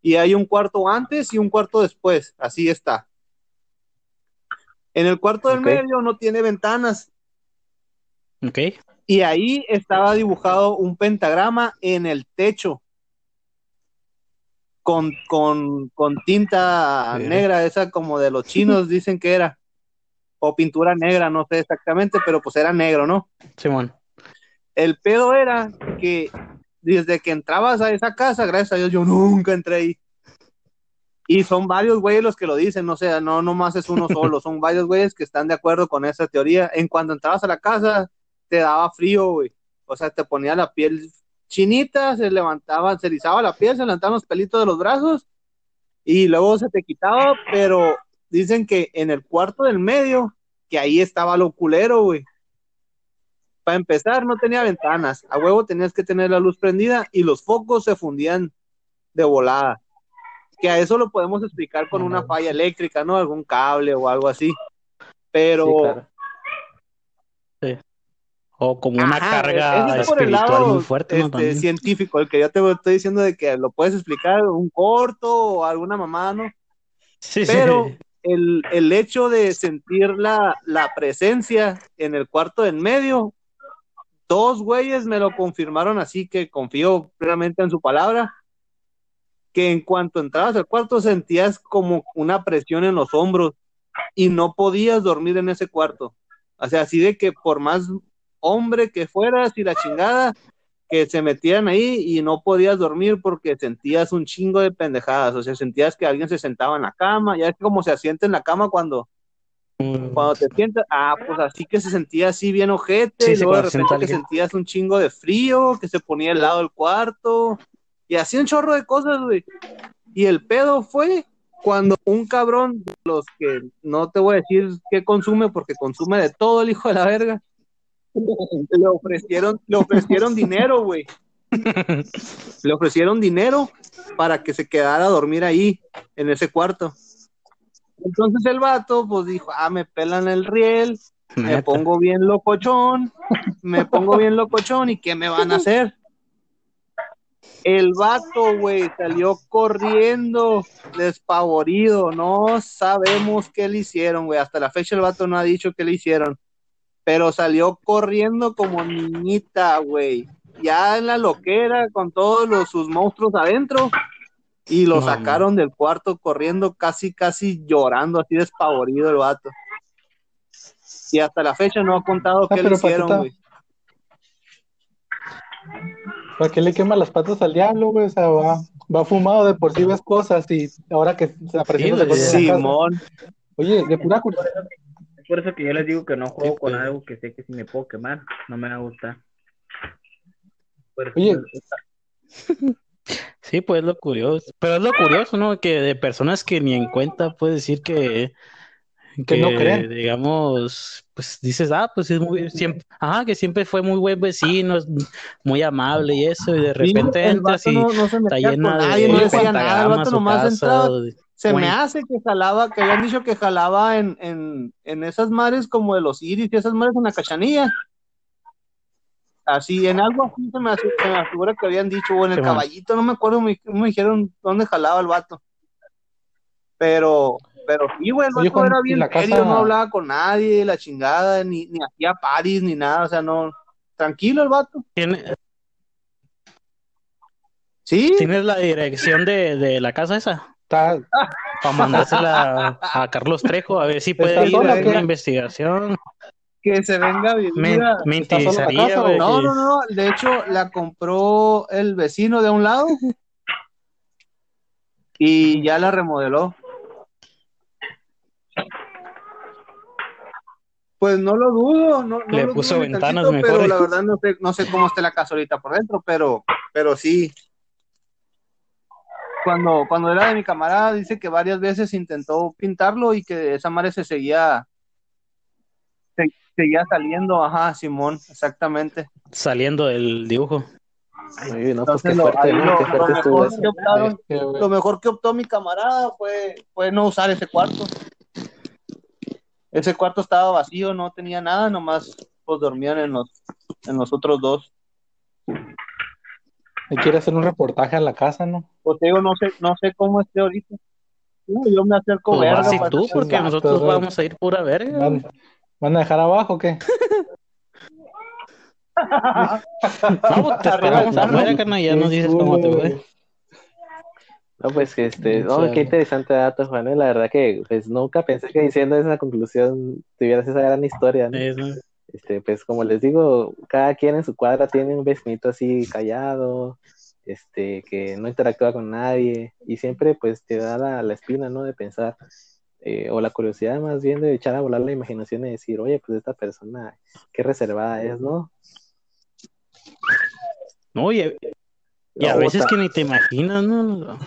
y hay un cuarto antes y un cuarto después. Así está. En el cuarto del medio no tiene ventanas Ok. y ahí estaba dibujado un pentagrama en el techo con, con, con tinta Bien. negra, esa como de los chinos *laughs* dicen que era, o pintura negra, no sé exactamente, pero pues era negro, ¿no? Simón. El pedo era que desde que entrabas a esa casa, gracias a Dios, yo nunca entré ahí. Y son varios güeyes los que lo dicen, no sé, no nomás es uno *laughs* solo, son varios güeyes que están de acuerdo con esa teoría. En cuanto entrabas a la casa, te daba frío, güey. O sea, te ponía la piel chinita, se levantaba, se erizaba la piel, se levantaban los pelitos de los brazos y luego se te quitaba, pero dicen que en el cuarto del medio, que ahí estaba lo culero, güey. Para empezar, no tenía ventanas. A huevo tenías que tener la luz prendida y los focos se fundían de volada. Que a eso lo podemos explicar con una falla eléctrica, ¿no? Algún cable o algo así. Pero Sí, claro. O como una Ajá, carga es por el espiritual lado, muy fuerte, ¿no? este, científico, el que yo te estoy diciendo de que lo puedes explicar un corto o alguna mamá, ¿no? Sí, sí. Pero el, el hecho de sentir la, la presencia en el cuarto en medio, dos güeyes me lo confirmaron así que confío plenamente en su palabra, que en cuanto entrabas al cuarto sentías como una presión en los hombros y no podías dormir en ese cuarto. O sea, así de que por más hombre que fueras y la chingada, que se metían ahí y no podías dormir porque sentías un chingo de pendejadas, o sea, sentías que alguien se sentaba en la cama, ya es como se asienta en la cama cuando, cuando te sientas, ah, pues así que se sentía así bien ojete, Sí, y luego de repente que sentías un chingo de frío, que se ponía al lado del cuarto, y así un chorro de cosas, güey. Y el pedo fue cuando un cabrón de los que no te voy a decir qué consume, porque consume de todo el hijo de la verga, *laughs* le ofrecieron, le ofrecieron dinero, güey. *laughs* Le ofrecieron dinero para que se quedara a dormir ahí, en ese cuarto. Entonces el vato, pues dijo, ah, me pelan el riel, me pongo bien locochón, me pongo bien locochón, ¿y qué me van a hacer? El vato, güey, salió corriendo, despavorido, no sabemos qué le hicieron, güey, hasta la fecha el vato no ha dicho qué le hicieron, pero salió corriendo como niñita, güey, ya en la loquera con todos los, sus monstruos adentro, y lo No, sacaron del cuarto corriendo casi, casi llorando, así despavorido el vato. Y hasta la fecha no ha contado Ah, qué le hicieron, güey. ¿Para qué le quema las patas al diablo, güey? O sea, va, va fumado de por sí ves cosas y ahora que se aparecieron Sí, de cosas casa. Simón. Oye, de pura curiosidad. Es por eso que yo les digo que no juego Sí, con pues. algo que sé que si me puedo quemar, no me va a gustar. Oye. Sí, pues lo curioso. Pero es lo curioso, ¿no? Que de personas que ni en cuenta puedes decir que, *laughs* Que no creen. digamos, pues dices, ah, pues es muy, siempre, ajá, que siempre fue muy buen vecino, es muy amable y eso, y de repente el entras vato y no, no se está con llena nadie, no de decía nada, el vato nomás entraba. Se me hace que jalaba, que habían dicho que jalaba en, en, en esas mares como de los iris y esas mares en la cachanilla. Así, en algo así se me, hace- se me figura que habían dicho, o en el caballito, no me acuerdo, me, me dijeron dónde jalaba el vato. Pero, pero sí, güey, el vato era ¿y bien la serio, casa- no hablaba con nadie, la chingada, ni, ni hacía paris, ni nada, o sea, no, tranquilo el vato. ¿Tiene- Sí, ¿Tienes la dirección de, de la casa esa? Está, Para mandársela a Carlos Trejo, a ver si puede ¿Está ir sola a una investigación. que se venga a vivir Me, me ¿Está sola la interesaría, casa güey, No, no, no, de hecho la compró el vecino de un lado *laughs* y ya la remodeló. Pues no lo dudo, no, no Le lo puso dudo ventanas tantito, mejor. pero la verdad no sé, no sé cómo está la casa ahorita por dentro, pero, pero sí. Cuando, cuando era de mi camarada, dice que varias veces intentó pintarlo y que esa madre se seguía, se- seguía saliendo, ajá, Simón, exactamente. saliendo del dibujo. Lo mejor que optó mi camarada fue, fue no usar ese cuarto. Ese cuarto estaba vacío, no tenía nada, nomás pues dormían en los, en los otros dos. Y quiere hacer un reportaje a la casa, ¿no? Pues te digo, no sé, no sé cómo esté ahorita. No, yo me acerco Pues verga. vas y tú, porque Exacto, nosotros vamos a ir pura verga. ¿Van, van a dejar abajo o qué? *laughs* No, te esperamos Arriba, afuera, carnal, ya nos dices cómo te fue. No, pues que este, no, Chale. qué interesante dato, Juan. eh, La verdad que pues nunca pensé que diciendo esa conclusión tuvieras esa gran historia, ¿no? Eso. Este, pues como les digo, cada quien en su cuadra tiene un vecinito así callado, este, que no interactúa con nadie, y siempre pues te da la, la espina, ¿no? De pensar, eh, o la curiosidad más bien de echar a volar la imaginación y decir, oye, pues esta persona, qué reservada es, ¿no? No, y, a- y a No, veces que ni te imaginas, ¿no?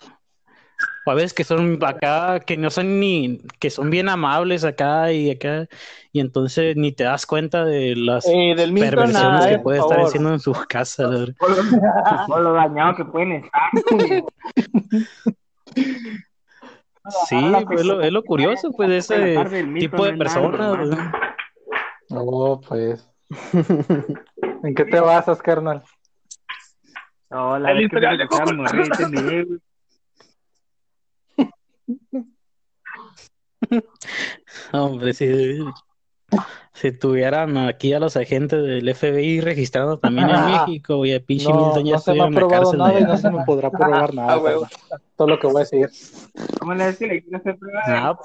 O a veces que son acá, que no son ni, que son bien amables acá y acá, y entonces ni te das cuenta de las Eh, del perversiones nada, que eh, puede estar haciendo en sus casas. la. *laughs* Por lo dañado que pueden estar. Sí, pues, es lo, es lo curioso, pues, de ese tipo de personas. Oh, pues. *laughs* ¿En qué te basas, carnal? No, la historial me de tocaron morir, entendí, güey. Hombre, si, si tuvieran aquí a los agentes del FBI registrando también en *laughs* México, y a pinche No, Milton ya no se me ha probado nada y no se me podrá probar *laughs* nada. Ah, huevo. carnal. Todo lo que voy a decir. ¿Cómo le decía? Le quiero hacer prueba. No,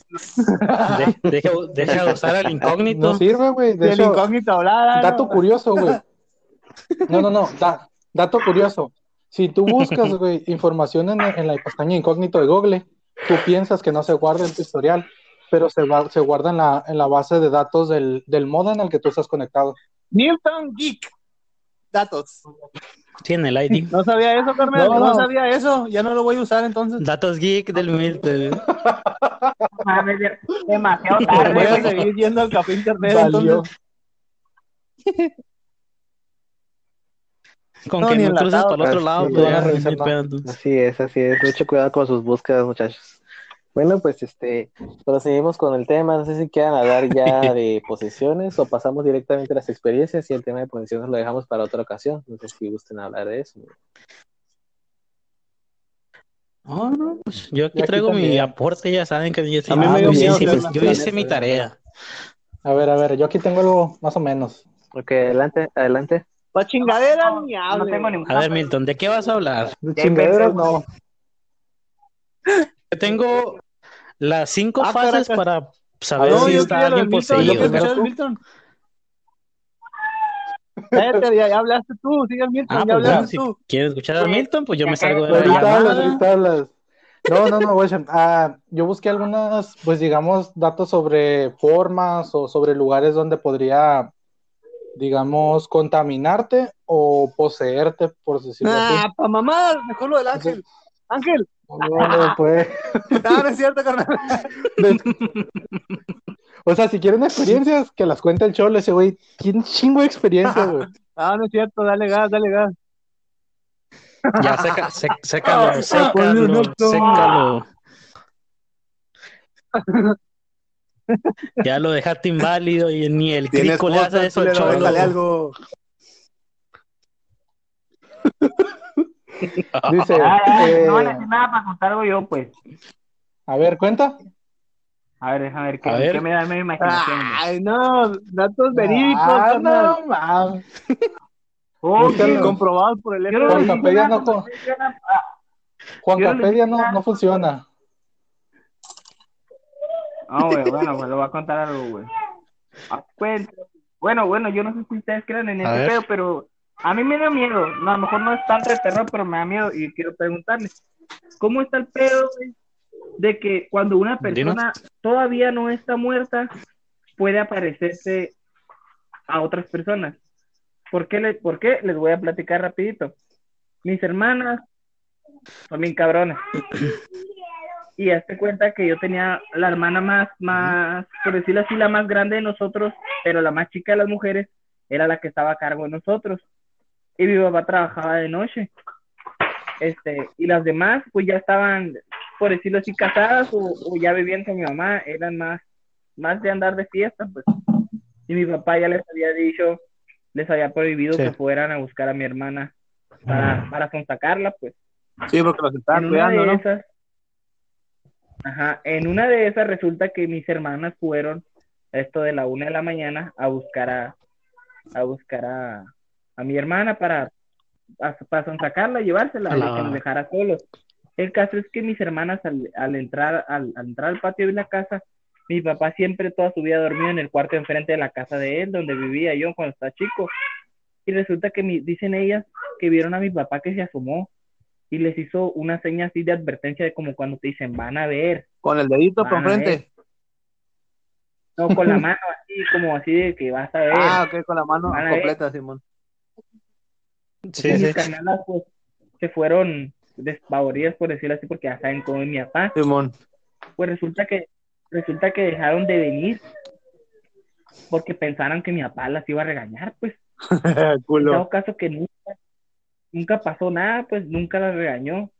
de- deja, deja de usar el incógnito. No sirve, güey. De incógnito hablar. dato curioso, güey. No, no, no. da- dato curioso. Si tú buscas, *laughs* güey, información en, en la pestaña incógnito de Google, tú piensas que no se guarda en tu historial, pero se, va- se guarda en la, en la base de datos del, del modo en el que tú estás conectado. Newton Geek. Datos. Tiene el ID. No sabía eso, carnal. No, No, no. sabía eso. Ya no lo voy a usar entonces. Datos geek del Milton. De- demasiado Voy tarde, a güey. seguir yendo al café internet Valió. entonces. *laughs* Con No, que no cruces para el otro pues, lado, no pues revisar entonces. Así es, así es. Mucho cuidado con sus búsquedas, muchachos. Bueno, pues este, proseguimos con el tema. No sé si quieran hablar ya *laughs* de posesiones o pasamos directamente a las experiencias y el tema de posesiones lo dejamos para otra ocasión. No sé si gusten hablar de eso. No, no, pues yo aquí traigo mi aporte, ya saben que yo, sí- ah, yo hice, yo hice mi tarea. A ver, a ver, yo aquí tengo algo más o menos. Ok, adelante, adelante. Pa' chingadera ni No hable. tengo ningún. A ver, Milton, ¿de qué vas a hablar? De chingaderas, no. Yo tengo las cinco Ah, fases Caracas. para saber No, si yo está alguien Milton. Yo poseído. quiero escuchar el Milton. Cállate, ya, ya hablaste tú. Sigue Milton. Ah, ya pues ya, hablaste si tú. quieres escuchar a Milton, pues yo me salgo de la llamada. ahorita hablas. No, no, no, güey. Ah, yo busqué algunas, pues digamos, datos sobre formas o sobre lugares donde podría, digamos, contaminarte o poseerte, por decirlo así. Ah, pa' mamá, mejor lo del Ángel. Ángel. No, pues. *laughs* Ah, no es cierto, carnal. *laughs* O sea, si quieren experiencias, que las cuente el cholo, ese güey. Tiene chingo de experiencias, güey. *laughs* Ah, no es cierto. Dale gas, dale gas. Ya, seca, se- sécalo, Ponle sécalo, sécalo. Ya lo dejaste inválido y ni el crico le hace eso al cholo. algo. *laughs* Dice, Ah, eh, no van a decir nada para contar algo yo, pues. a ver, cuenta. A ver, déjame ver qué, A ver. qué me da mi imaginación. Ay, no, datos verídicos, Ah, no, mames. *laughs* Oh, búscalo. sí, Comprobados por el Juan Capedia no no no, no funciona. Ah, güey, bueno, pues le voy a contar algo, güey. Ah, pues, bueno, bueno, yo no sé si ustedes creen en ese pedo, pero a mí me da miedo. No, a lo mejor no es tanto de terror, pero me da miedo y quiero preguntarles, ¿cómo está el pedo, güey, de que cuando una persona todavía no está muerta, puede aparecerse a otras personas? ¿Por qué, le- ¿Por qué? Les voy a platicar rapidito. Mis hermanas son bien cabronas. *laughs* Y hazte cuenta que yo tenía la hermana más, más, por decirlo así, la más grande de nosotros, pero la más chica de las mujeres era la que estaba a cargo de nosotros. Y mi papá trabajaba de noche. Este, y las demás, pues ya estaban, por decirlo así, casadas o, o ya vivían con mi mamá, eran más, más de andar de fiesta, pues. Y mi papá ya les había dicho, les había prohibido Sí. que fueran a buscar a mi hermana para, para sonsacarla, pues Sí, porque los estaban cuidando, ¿no? esas, ajá, en una de esas resulta que mis hermanas fueron esto de la una de la mañana a buscar a, a buscar a, a mi hermana para, a- para sacarla, llevársela, A la- y que nos dejara solos. El caso es que mis hermanas al, al entrar, al, al entrar al patio de la casa, mi papá siempre toda su vida dormido en el cuarto enfrente de la casa de él, donde vivía yo cuando estaba chico. Y resulta que mi- dicen ellas que vieron a mi papá que se asomó y les hizo una seña así de advertencia de como cuando te dicen van a ver, Con el dedito por enfrente. No, con la *laughs* mano así, como así de que vas a ver. Ah, ok, con la mano ver. completa, Simón. Sí, sí. mis carnalas, pues, se fueron despavoridas, por decirlo así, porque ya saben cómo es mi papá. Simón. Pues resulta que, resulta que dejaron de venir porque pensaron que mi papá las iba a regañar, pues. *laughs* En Culo. dado caso que nunca, nunca pasó nada, pues nunca las regañó.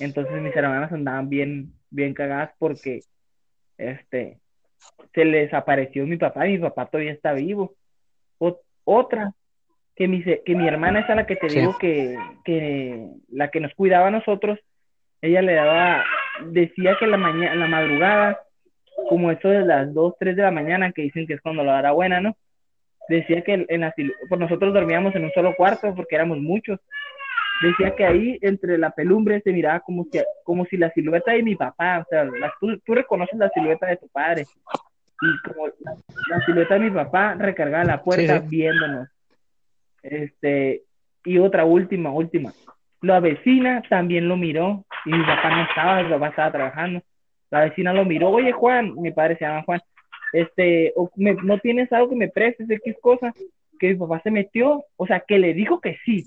Entonces mis hermanas andaban bien, bien cagadas porque este se les apareció mi papá y mi papá todavía está vivo. Otra, que mi, que mi hermana esa la que te Sí. digo que, que la que nos cuidaba a nosotros, ella le daba, decía que la mañana, la madrugada, como eso de las 2, 3 de la mañana, que dicen que es cuando la hora buena, ¿no? decía que en la pues nosotros dormíamos en un solo cuarto porque éramos muchos. Decía que ahí entre la pelumbre se miraba como si, como si la silueta de mi papá, o sea, la- tú, tú reconoces la silueta de tu padre y como la, la silueta de mi papá recargaba la puerta Sí, sí. viéndonos. Este, Y otra última, última. La vecina también lo miró y mi papá no estaba, mi papá estaba trabajando. La vecina lo miró, oye Juan, mi padre se llama Juan, este, o me- no tienes algo que me prestes, X cosa, que mi papá se metió, o sea, que le dijo que sí,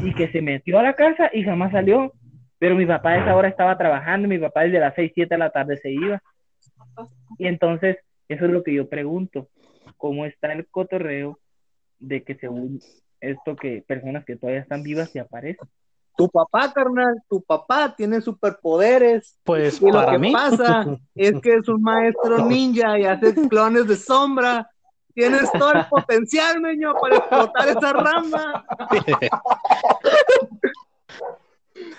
y que se metió a la casa y jamás salió, pero mi papá a esa hora estaba trabajando, mi papá desde las 6, 7 de la tarde se iba, y entonces, eso es lo que yo pregunto, ¿cómo está el cotorreo de que según esto que personas que todavía están vivas y aparecen? Tu papá, carnal, tu papá tiene superpoderes. Pues Y lo para que mí, pasa es que es un maestro ninja y hace clones de sombra. Tienes todo el potencial, meño, para explotar esa rama.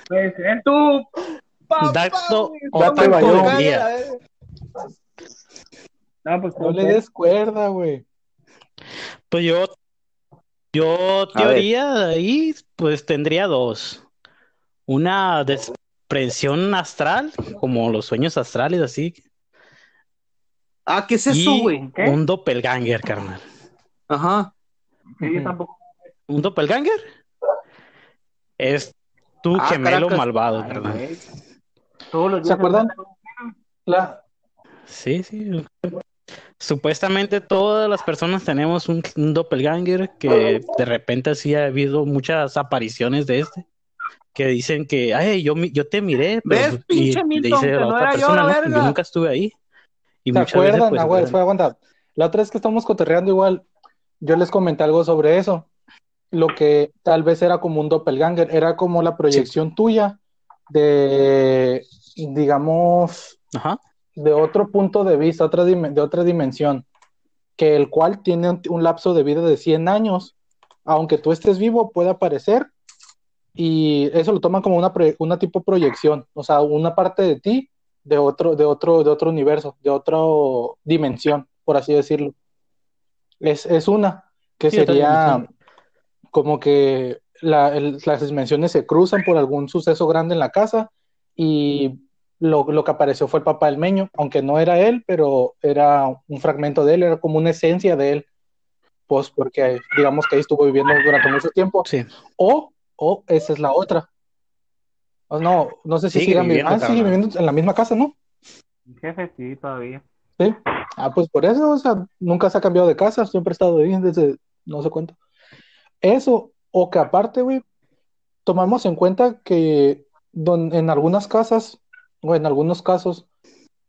Puede ser. Tu eh. No, pues No le puede ser. des cuerda, güey. pues yo, yo teoría de ahí, pues tendría dos. Una desprensión astral, como los sueños astrales, así, Ah, ¿qué es eso, güey? Un doppelganger, carnal. Ajá. Sí, yo tampoco. ¿Un doppelganger? Es tu Ah, gemelo Caracas. malvado, Ay, carnal. güey. Todos los días ¿Se acuerdan? La, Sí, sí. Supuestamente todas las personas tenemos un, un doppelganger que de repente así ha habido muchas apariciones de este que dicen que, ay, yo, yo te miré, pero ¿Ves, y pinche Milton, dice la otra yo, persona, la "No, verga"? yo nunca estuve ahí. Y ¿Se acuerdan? veces, pues, Ah, güey, fue, aguanta. La otra vez que estamos cotorreando igual, yo les comenté algo sobre eso. Lo que tal vez era como un doppelganger, era como la proyección tuya de, digamos, ajá, de otro punto de vista, otra de otra dimensión, que el cual tiene un, un lapso de vida de 100 años, aunque tú estés vivo, puede aparecer y eso lo toman como una, una tipo proyección, o sea, una parte de ti de otro, de otro, de otro universo, de otra dimensión, por así decirlo. Es, es una que Sí, sería como que la- el- las dimensiones se cruzan por algún suceso grande en la casa y lo, lo que apareció fue el papá del meño, aunque no era él, pero era un fragmento de él, era como una esencia de él, pues porque digamos que ahí estuvo viviendo durante mucho tiempo. sí. O, o esa es la otra. O no, no sé si Sigue sigan viviendo. Ah, sigue viviendo en la misma casa, ¿no? Jefe, sí, todavía. Sí. Ah, pues por eso, o sea, nunca se ha cambiado de casa, siempre ha estado ahí desde no sé cuánto. Eso, o que aparte, güey, tomamos en cuenta que don- en algunas casas, o en algunos casos,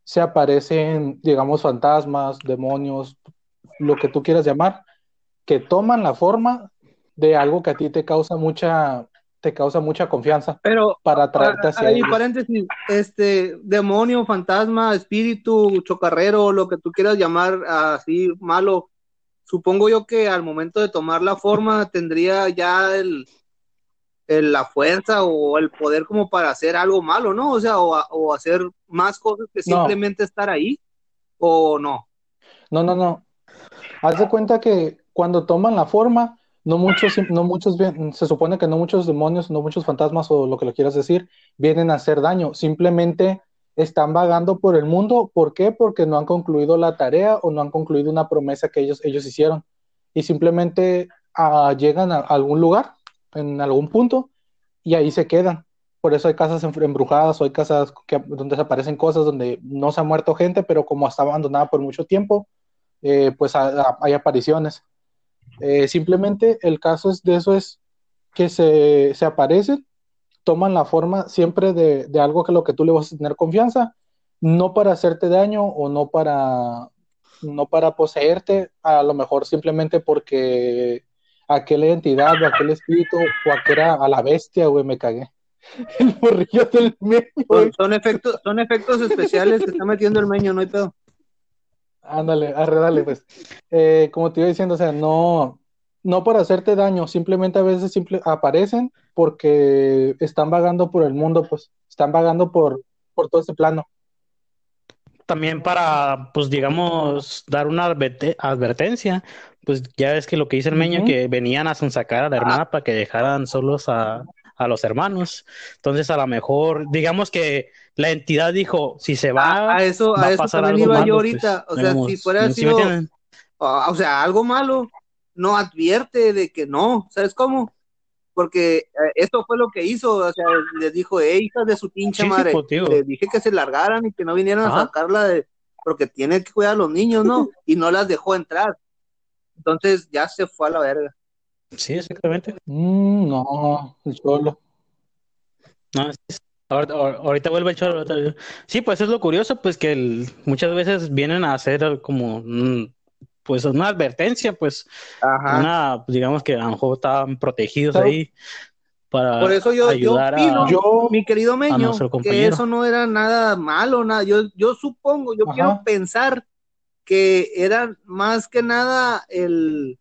se aparecen, digamos, fantasmas, demonios, lo que tú quieras llamar, que toman la forma de algo que a ti te causa mucha, te causa mucha confianza Pero para atraerte hacia ahí, ellos. paréntesis, este, demonio, fantasma, espíritu, chocarrero, lo que tú quieras llamar así malo, supongo yo que al momento de tomar la forma tendría ya el, el- la fuerza o el poder como para hacer algo malo, ¿no? O sea, o, hacer más cosas que No. simplemente estar ahí, o no. No, no, no. Haz de cuenta que cuando toman la forma, no muchos, no muchos, se supone que no muchos demonios, no muchos fantasmas o lo que lo quieras decir, vienen a hacer daño. Simplemente están vagando por el mundo. ¿Por qué? Porque no han concluido la tarea o no han concluido una promesa que ellos, ellos hicieron. Y simplemente ah, llegan a algún lugar, en algún punto, y ahí se quedan. Por eso hay casas em- embrujadas o hay casas donde desaparecen cosas donde no se ha muerto gente, pero como está abandonada por mucho tiempo, eh, pues hay apariciones. Eh, simplemente el caso es de eso es que se, se aparecen, toman la forma siempre de, de algo que lo que tú le vas a tener confianza, no para hacerte daño o no para, no para poseerte, a lo mejor simplemente porque aquella entidad o aquel espíritu o aquella a la bestia, güey, me cagué. *laughs* El del güey. Son, son efectos, son efectos especiales que está metiendo el meño, no hay pedo. Ándale, arre, dale, pues. Eh, como te iba diciendo, o sea, no, no para hacerte daño, simplemente a veces simple, aparecen porque están vagando por el mundo, pues, están vagando por, por todo este plano. También para, pues digamos, dar una adverte- advertencia, pues ya ves que lo que dice el meño, Ujú. que venían a sacar a la hermana para que dejaran solos a, a los hermanos. Entonces, a lo mejor, digamos que la entidad dijo, si se va, A, a eso, va a eso pasar también algo iba yo malo, ahorita. pues, o sea, si fuera ¿sí me sido, entienden? o, sea, algo malo, no advierte de que no, ¿sabes cómo? porque eh, esto fue lo que hizo, o sea, les dijo, eh, hijas de su pinche Sí, sí, madre, pues, les dije que se largaran y que no vinieran a sacarla de, porque tiene que cuidar a los niños, ¿no? Y no las dejó entrar. Entonces ya se fue a la verga. Sí, exactamente. Mm, no, el cholo. No, es- ahorita, ahorita vuelve el ahorita- Sí, pues es lo curioso, pues que el- muchas veces vienen a hacer como, mm, pues una advertencia, pues Ajá. una, digamos que a lo mejor estaban protegidos ahí para Por eso yo, yo ayudar opino, a... Yo, mi querido Meño, que eso no era nada malo, nada. Yo, yo supongo, yo Ajá. quiero pensar que era más que nada el...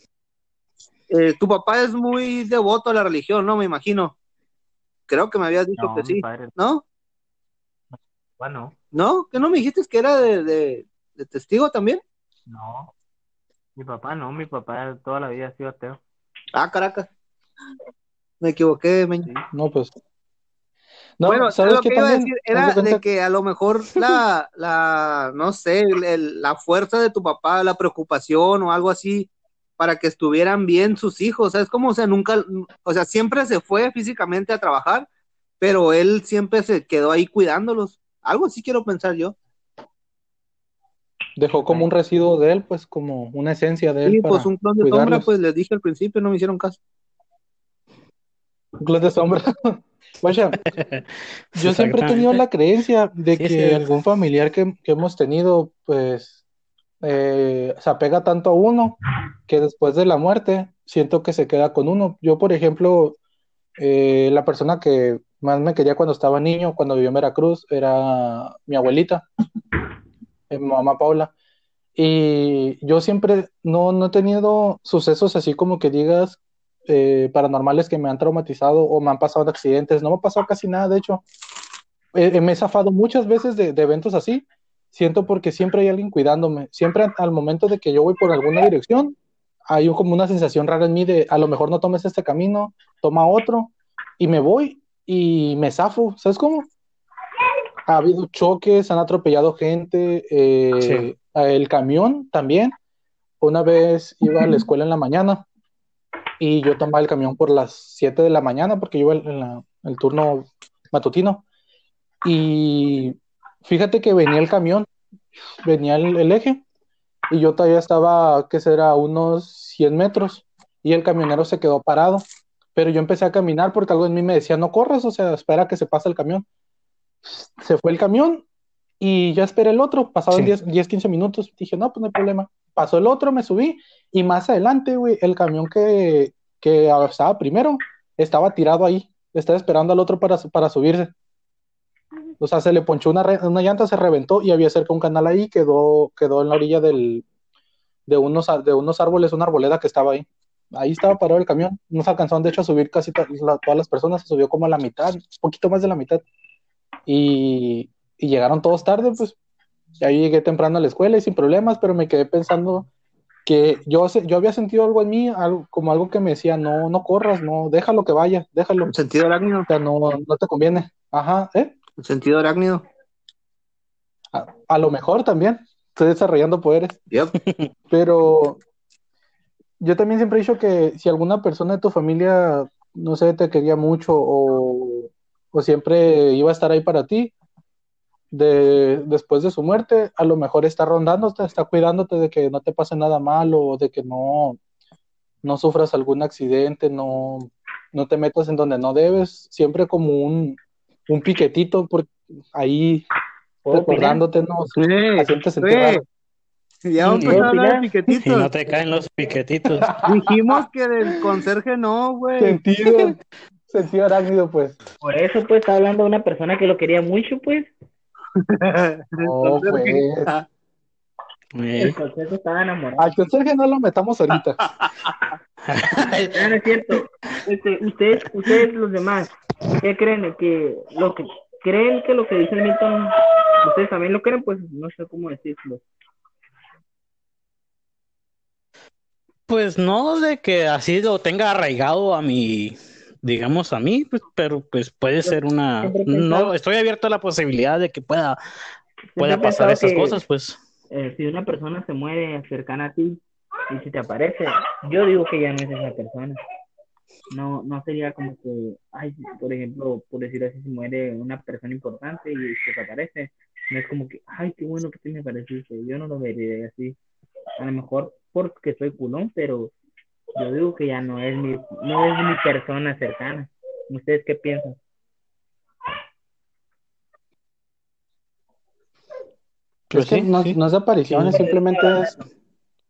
eh, tu papá es muy devoto a la religión, ¿no? Me imagino. Creo que me habías dicho No, que sí, padre, ¿no? bueno, ¿No? ¿Que no me dijiste que era de, de- de testigo también? no. Mi papá no, mi papá toda la vida ha sido ateo. Ah, Caracas. Me equivoqué. Sí. no, pues. No, bueno, ¿sabes lo que iba a decir era de que a lo mejor *laughs* la, la no sé, el- el- la fuerza de tu papá, la preocupación o algo así, para que estuvieran bien sus hijos, ¿sabes cómo? O sea, nunca, o sea, siempre se fue físicamente a trabajar, pero él siempre se quedó ahí cuidándolos. Algo así quiero pensar yo. Dejó como un residuo de él, pues como una esencia de él Sí, para pues un clon de sombra, pues les dije al principio, no me hicieron caso. Un clon de sombra. *laughs* Vaya, yo siempre he tenido la creencia de Sí, que sí. algún familiar que, que hemos tenido, pues, eh, se apega tanto a uno que después de la muerte siento que se queda con uno. Yo, por ejemplo, eh, la persona que más me quería cuando estaba niño, cuando vivió en Veracruz, era mi abuelita, eh, mamá Paula. Y yo siempre no, no he tenido sucesos así como que digas paranormales que me han traumatizado o me han pasado accidentes. No me ha pasado casi nada, de hecho. Eh, me he zafado muchas veces de eventos así. Siento porque siempre hay alguien cuidándome. Siempre al momento de que yo voy por alguna dirección, hay como una sensación rara en mí de a lo mejor no tomes este camino, toma otro, y me voy y me zafo. ¿Sabes cómo? Ha habido choques, han atropellado gente, eh, Sí. el camión también. Una vez iba a la escuela en la mañana y yo tomaba el camión por las 7 de la mañana porque yo iba en la- el turno matutino. Y fíjate que venía el camión, venía el, el eje y yo todavía estaba, ¿qué será? Unos 100 metros y el camionero se quedó parado. Pero yo empecé a caminar porque algo en mí me decía, no corras, o sea, espera que se pase el camión. Se fue el camión y ya esperé el otro, pasaron Sí. 10, 10, 15 minutos. Dije, no, pues no hay problema. Pasó el otro, me subí y más adelante, güey, el camión que, que estaba primero estaba tirado ahí, estaba esperando al otro para, para subirse. O sea, se le ponchó una, re- una llanta, se reventó y había cerca un canal ahí, quedó, quedó en la orilla del, de, unos, de unos árboles, una arboleda que estaba ahí. Ahí estaba parado el camión. No se alcanzaron, de hecho, a subir casi to- la- todas las personas, se subió como a la mitad, un poquito más de la mitad. Y, y llegaron todos tarde, pues. Y ahí llegué temprano a la escuela y sin problemas, pero me quedé pensando que yo, yo había sentido algo en mí, algo, como algo que me decía, no, no corras, no, déjalo que vaya, déjalo. Sentido arácnido. O sea, no, no te conviene. Ajá, ¿eh? El sentido arácnido. A, a lo mejor también. Estoy desarrollando poderes. Yep. *laughs* Pero yo también siempre he dicho que si alguna persona de tu familia, no sé, te quería mucho o, o siempre iba a estar ahí para ti, de, después de su muerte, a lo mejor está rondándote, está cuidándote de que no te pase nada malo o de que no, no sufras algún accidente, no, no te metas en donde no debes, siempre como un, un piquetito por ahí recordándote, ¿no? Sí, sentir sí. Ya vamos a ¿Puedo empezar a hablar de opinar? Y piquetitos. no te caen los piquetitos. *laughs* Dijimos que del conserje no, güey. Sentido, sentido arácnido, pues. Por eso, pues, está hablando de una persona que lo quería mucho, pues. *laughs* No, pues. El Eh, conserje estaba enamorado. Al conserje no lo metamos ahorita. *laughs* No, no es cierto. Este, ustedes, ustedes los demás, ¿qué creen? Que lo que creen que lo que dice Milton, ustedes también lo creen, pues no sé cómo decirlo. Pues no de que así lo tenga arraigado a mi, digamos a mí, pues, pero pues puede ser una, no, estoy abierto a la posibilidad de que pueda, pueda pasar esas que, cosas, pues. Eh, si una persona se muere cercana a ti y si te aparece, yo digo que ya no es esa persona. no, no sería como que, ay, por ejemplo, por decir así, si muere una persona importante y se desaparece, no es como que, ay, qué bueno que te me apareciste, yo no lo vería así. A lo mejor porque soy culón, pero yo digo que ya no es mi, no es mi persona cercana. ¿Ustedes qué piensan? Pues que sí, no, sí. no es de apariciones, simplemente es,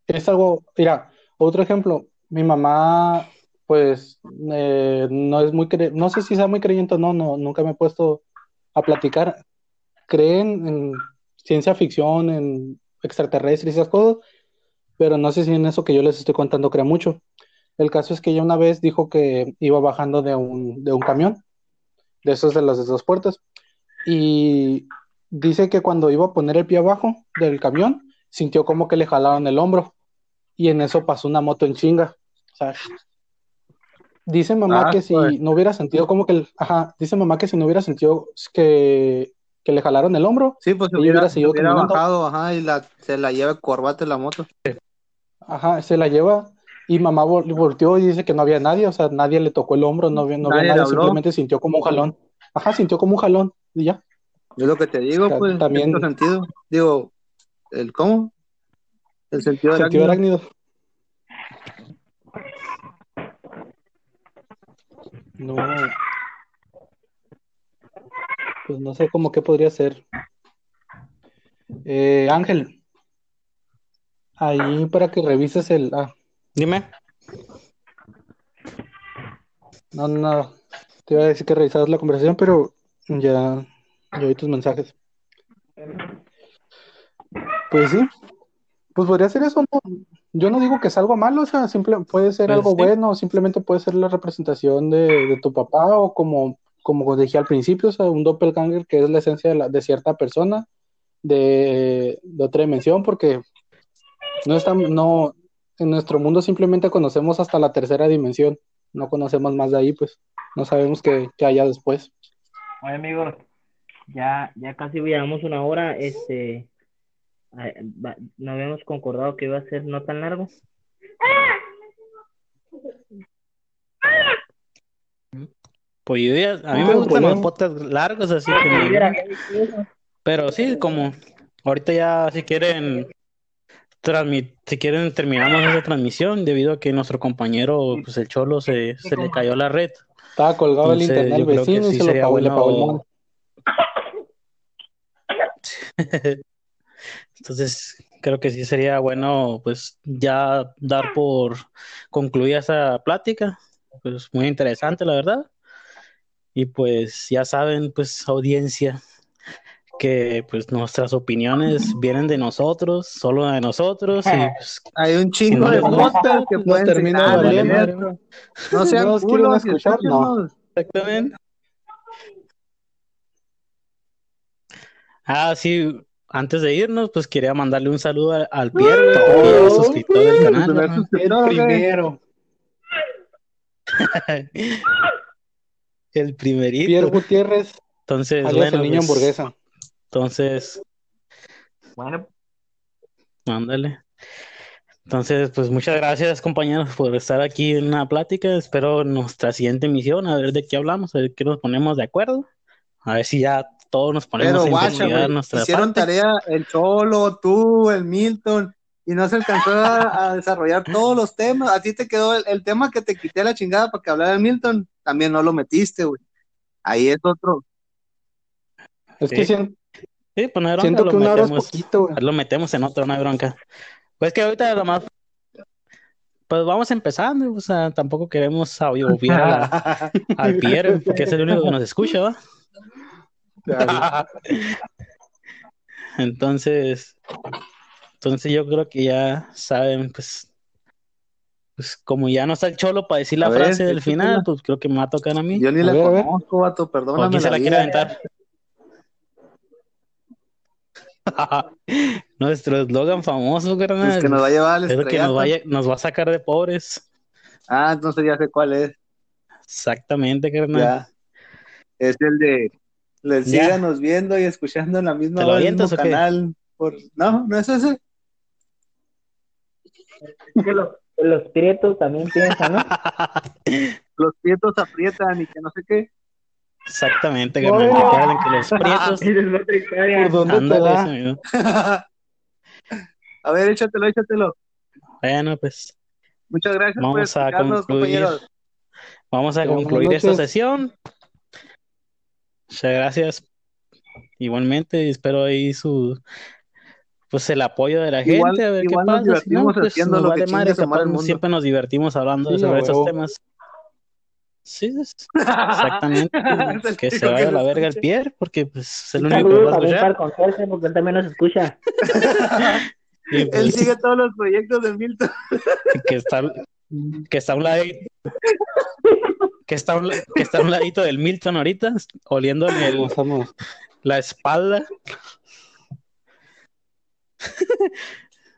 es algo, mira, otro ejemplo, mi mamá, pues, eh, no es muy, cre- no sé si sea muy creyente o no, no, nunca me he puesto a platicar, creen en ciencia ficción, en extraterrestres y esas cosas, pero no sé si en eso que yo les estoy contando crea mucho. El caso es que ella una vez dijo que iba bajando de un, de un camión, de esos de las de dos puertas, y dice que cuando iba a poner el pie abajo del camión, sintió como que le jalaron el hombro, y en eso pasó una moto en chinga. O sea, dice mamá Ah, que si pues. no hubiera sentido como que, el- ajá, dice mamá que si no hubiera sentido que, que le jalaron el hombro, Sí, pues hubiera, hubiera se seguido hubiera bajado, ajá, y la, se la lleva corbata en la moto. Ajá, se la lleva y mamá vol- volteó y dice que no había nadie, o sea, nadie le tocó el hombro, no había, no había Nadie nadie, simplemente sintió como un jalón. Ajá, sintió como un jalón y ya. Es lo que te digo, pues, también- en sentido. Digo, ¿el cómo? El sentido Sentido arácnido. No. Pues no sé cómo qué podría ser. Eh, Ángel, ahí para que revises el. Ah, Dime. no, no, no. Te iba a decir que revisaras la conversación, pero ya, ya vi tus mensajes. Pues sí, pues podría ser eso, ¿no? Yo no digo que es algo malo, o sea, simple, puede ser Pues algo sí. bueno, o simplemente puede ser la representación de, de tu papá, o como, como dije al principio, o sea, un doppelganger que es la esencia de, la- de cierta persona, de, de otra dimensión, porque no estamos, no, en nuestro mundo simplemente conocemos hasta la tercera dimensión, no conocemos más de ahí, pues, no sabemos qué, qué haya después. Oye, amigos, ya, ya casi llevamos una hora, este, ah, no habíamos concordado que iba a ser no tan largo. Pues yo ya, a mí No, me gustan los podcasts largos, así que no- Mira, Pero sí, como ahorita ya si quieren transmi- si quieren terminamos esa transmisión debido a que nuestro compañero, pues el Cholo se, se le cayó la red. Estaba colgado el internet al yo creo que vecino y sí se lo le pagó el. *laughs* Entonces, creo que sí sería bueno pues ya dar por concluida esa plática. Pues muy interesante, la verdad. Y pues ya saben, pues audiencia, que pues nuestras opiniones vienen de nosotros, solo de nosotros. Y pues, *laughs* Hay un Si chingo no de podcast que pueden termina seguir, valiendo. ¿cierto? No sean No culos y escuchar, no. escúchenos. exactamente. Ah, sí, antes de irnos, pues quería mandarle un saludo al, al Pierre, ya es suscriptor del El canal. primero. *laughs* El primerito. Pierre Gutiérrez, Entonces, bueno, el niño pues, hamburguesa. Entonces, bueno, ándale. Entonces, pues muchas gracias, compañeros, por estar aquí en la plática. Espero nuestra siguiente emisión, a ver de qué hablamos, a ver qué nos ponemos de acuerdo. A ver si ya todos nos ponemos Pero a guacha, nuestra hicieron parte. tarea el Cholo, tú, el Milton, y no se alcanzó a, a desarrollar todos los temas. A ti te quedó el, el tema que te quité la chingada para que hablara el Milton, también no lo metiste, güey. Ahí es otro. Es Sí. que sien- Sí, pues no hay bronca, siento lo que una hora es metemos. poquito, güey. Lo metemos en otra, no hay bronca. Pues que ahorita lo más. Pues vamos empezando, o sea, tampoco queremos *laughs* obviar al Pierre, porque es el único que nos escucha, ¿va? *laughs* Entonces, entonces yo creo que ya saben, pues, pues como ya no está el cholo para decir la A ver, frase del final, pues creo que me va a tocar a mí. Yo ni A la ver, conozco, vato, ¿O perdóname quién se la la quiere aventar? *laughs* Nuestro eslogan famoso, carnal. Pues que nos va a llevar al Es lo que nos, vaya- nos va a sacar de pobres. Ah, entonces ya sé cuál es. Exactamente, carnal. Ya. Es el de les Ya. síganos viendo y escuchando en la misma ¿Te lo hora, el mismo avientas o qué? canal. Por... No, no es ese. que los, los prietos también piensan, ¿no? *laughs* los prietos aprietan y que no sé qué. Exactamente, carnal. Recuerden que los prietos. *laughs* Es. ¿Por dónde Ándale, mismo. *laughs* A ver, échatelo, échatelo. Bueno, pues Muchas gracias por Vamos a concluir. compañeros. vamos a concluir esta sesión. Muchas gracias. Igualmente, espero ahí su pues el apoyo de la gente, a ver qué igual pasa. Si no, divertimos pues haciendo nos lo vale que madre, el mundo. siempre nos divertimos hablando Sí, sobre estos temas. Sí, *laughs* exactamente. pues, que se vaya a la verga el pie, porque pues es el único que va a escuchar. conserje, porque él también nos escucha. *laughs* Y, Él pues, sigue todos los proyectos de Milton. que está que está a un ladito que está a un, que está a un ladito del Milton ahorita oliendo en el, la espalda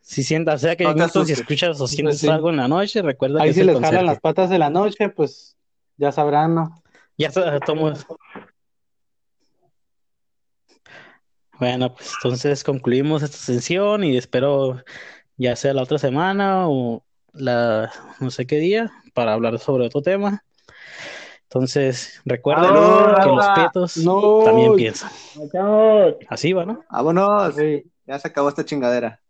si sientas, o sea que No Milton, si escuchas o sientes sí. algo en la noche, recuerda que Ahí si les jalan las patas de la noche, pues ya sabrán, ¿no? Ya tomo. Bueno, pues entonces concluimos esta sesión y espero ya sea la otra semana o la no sé qué día para hablar sobre otro tema. Entonces, recuerden ¡Vámonos, que los No. también piensan. Así va, ¿no? Vámonos. Sí. Ya se acabó esta chingadera.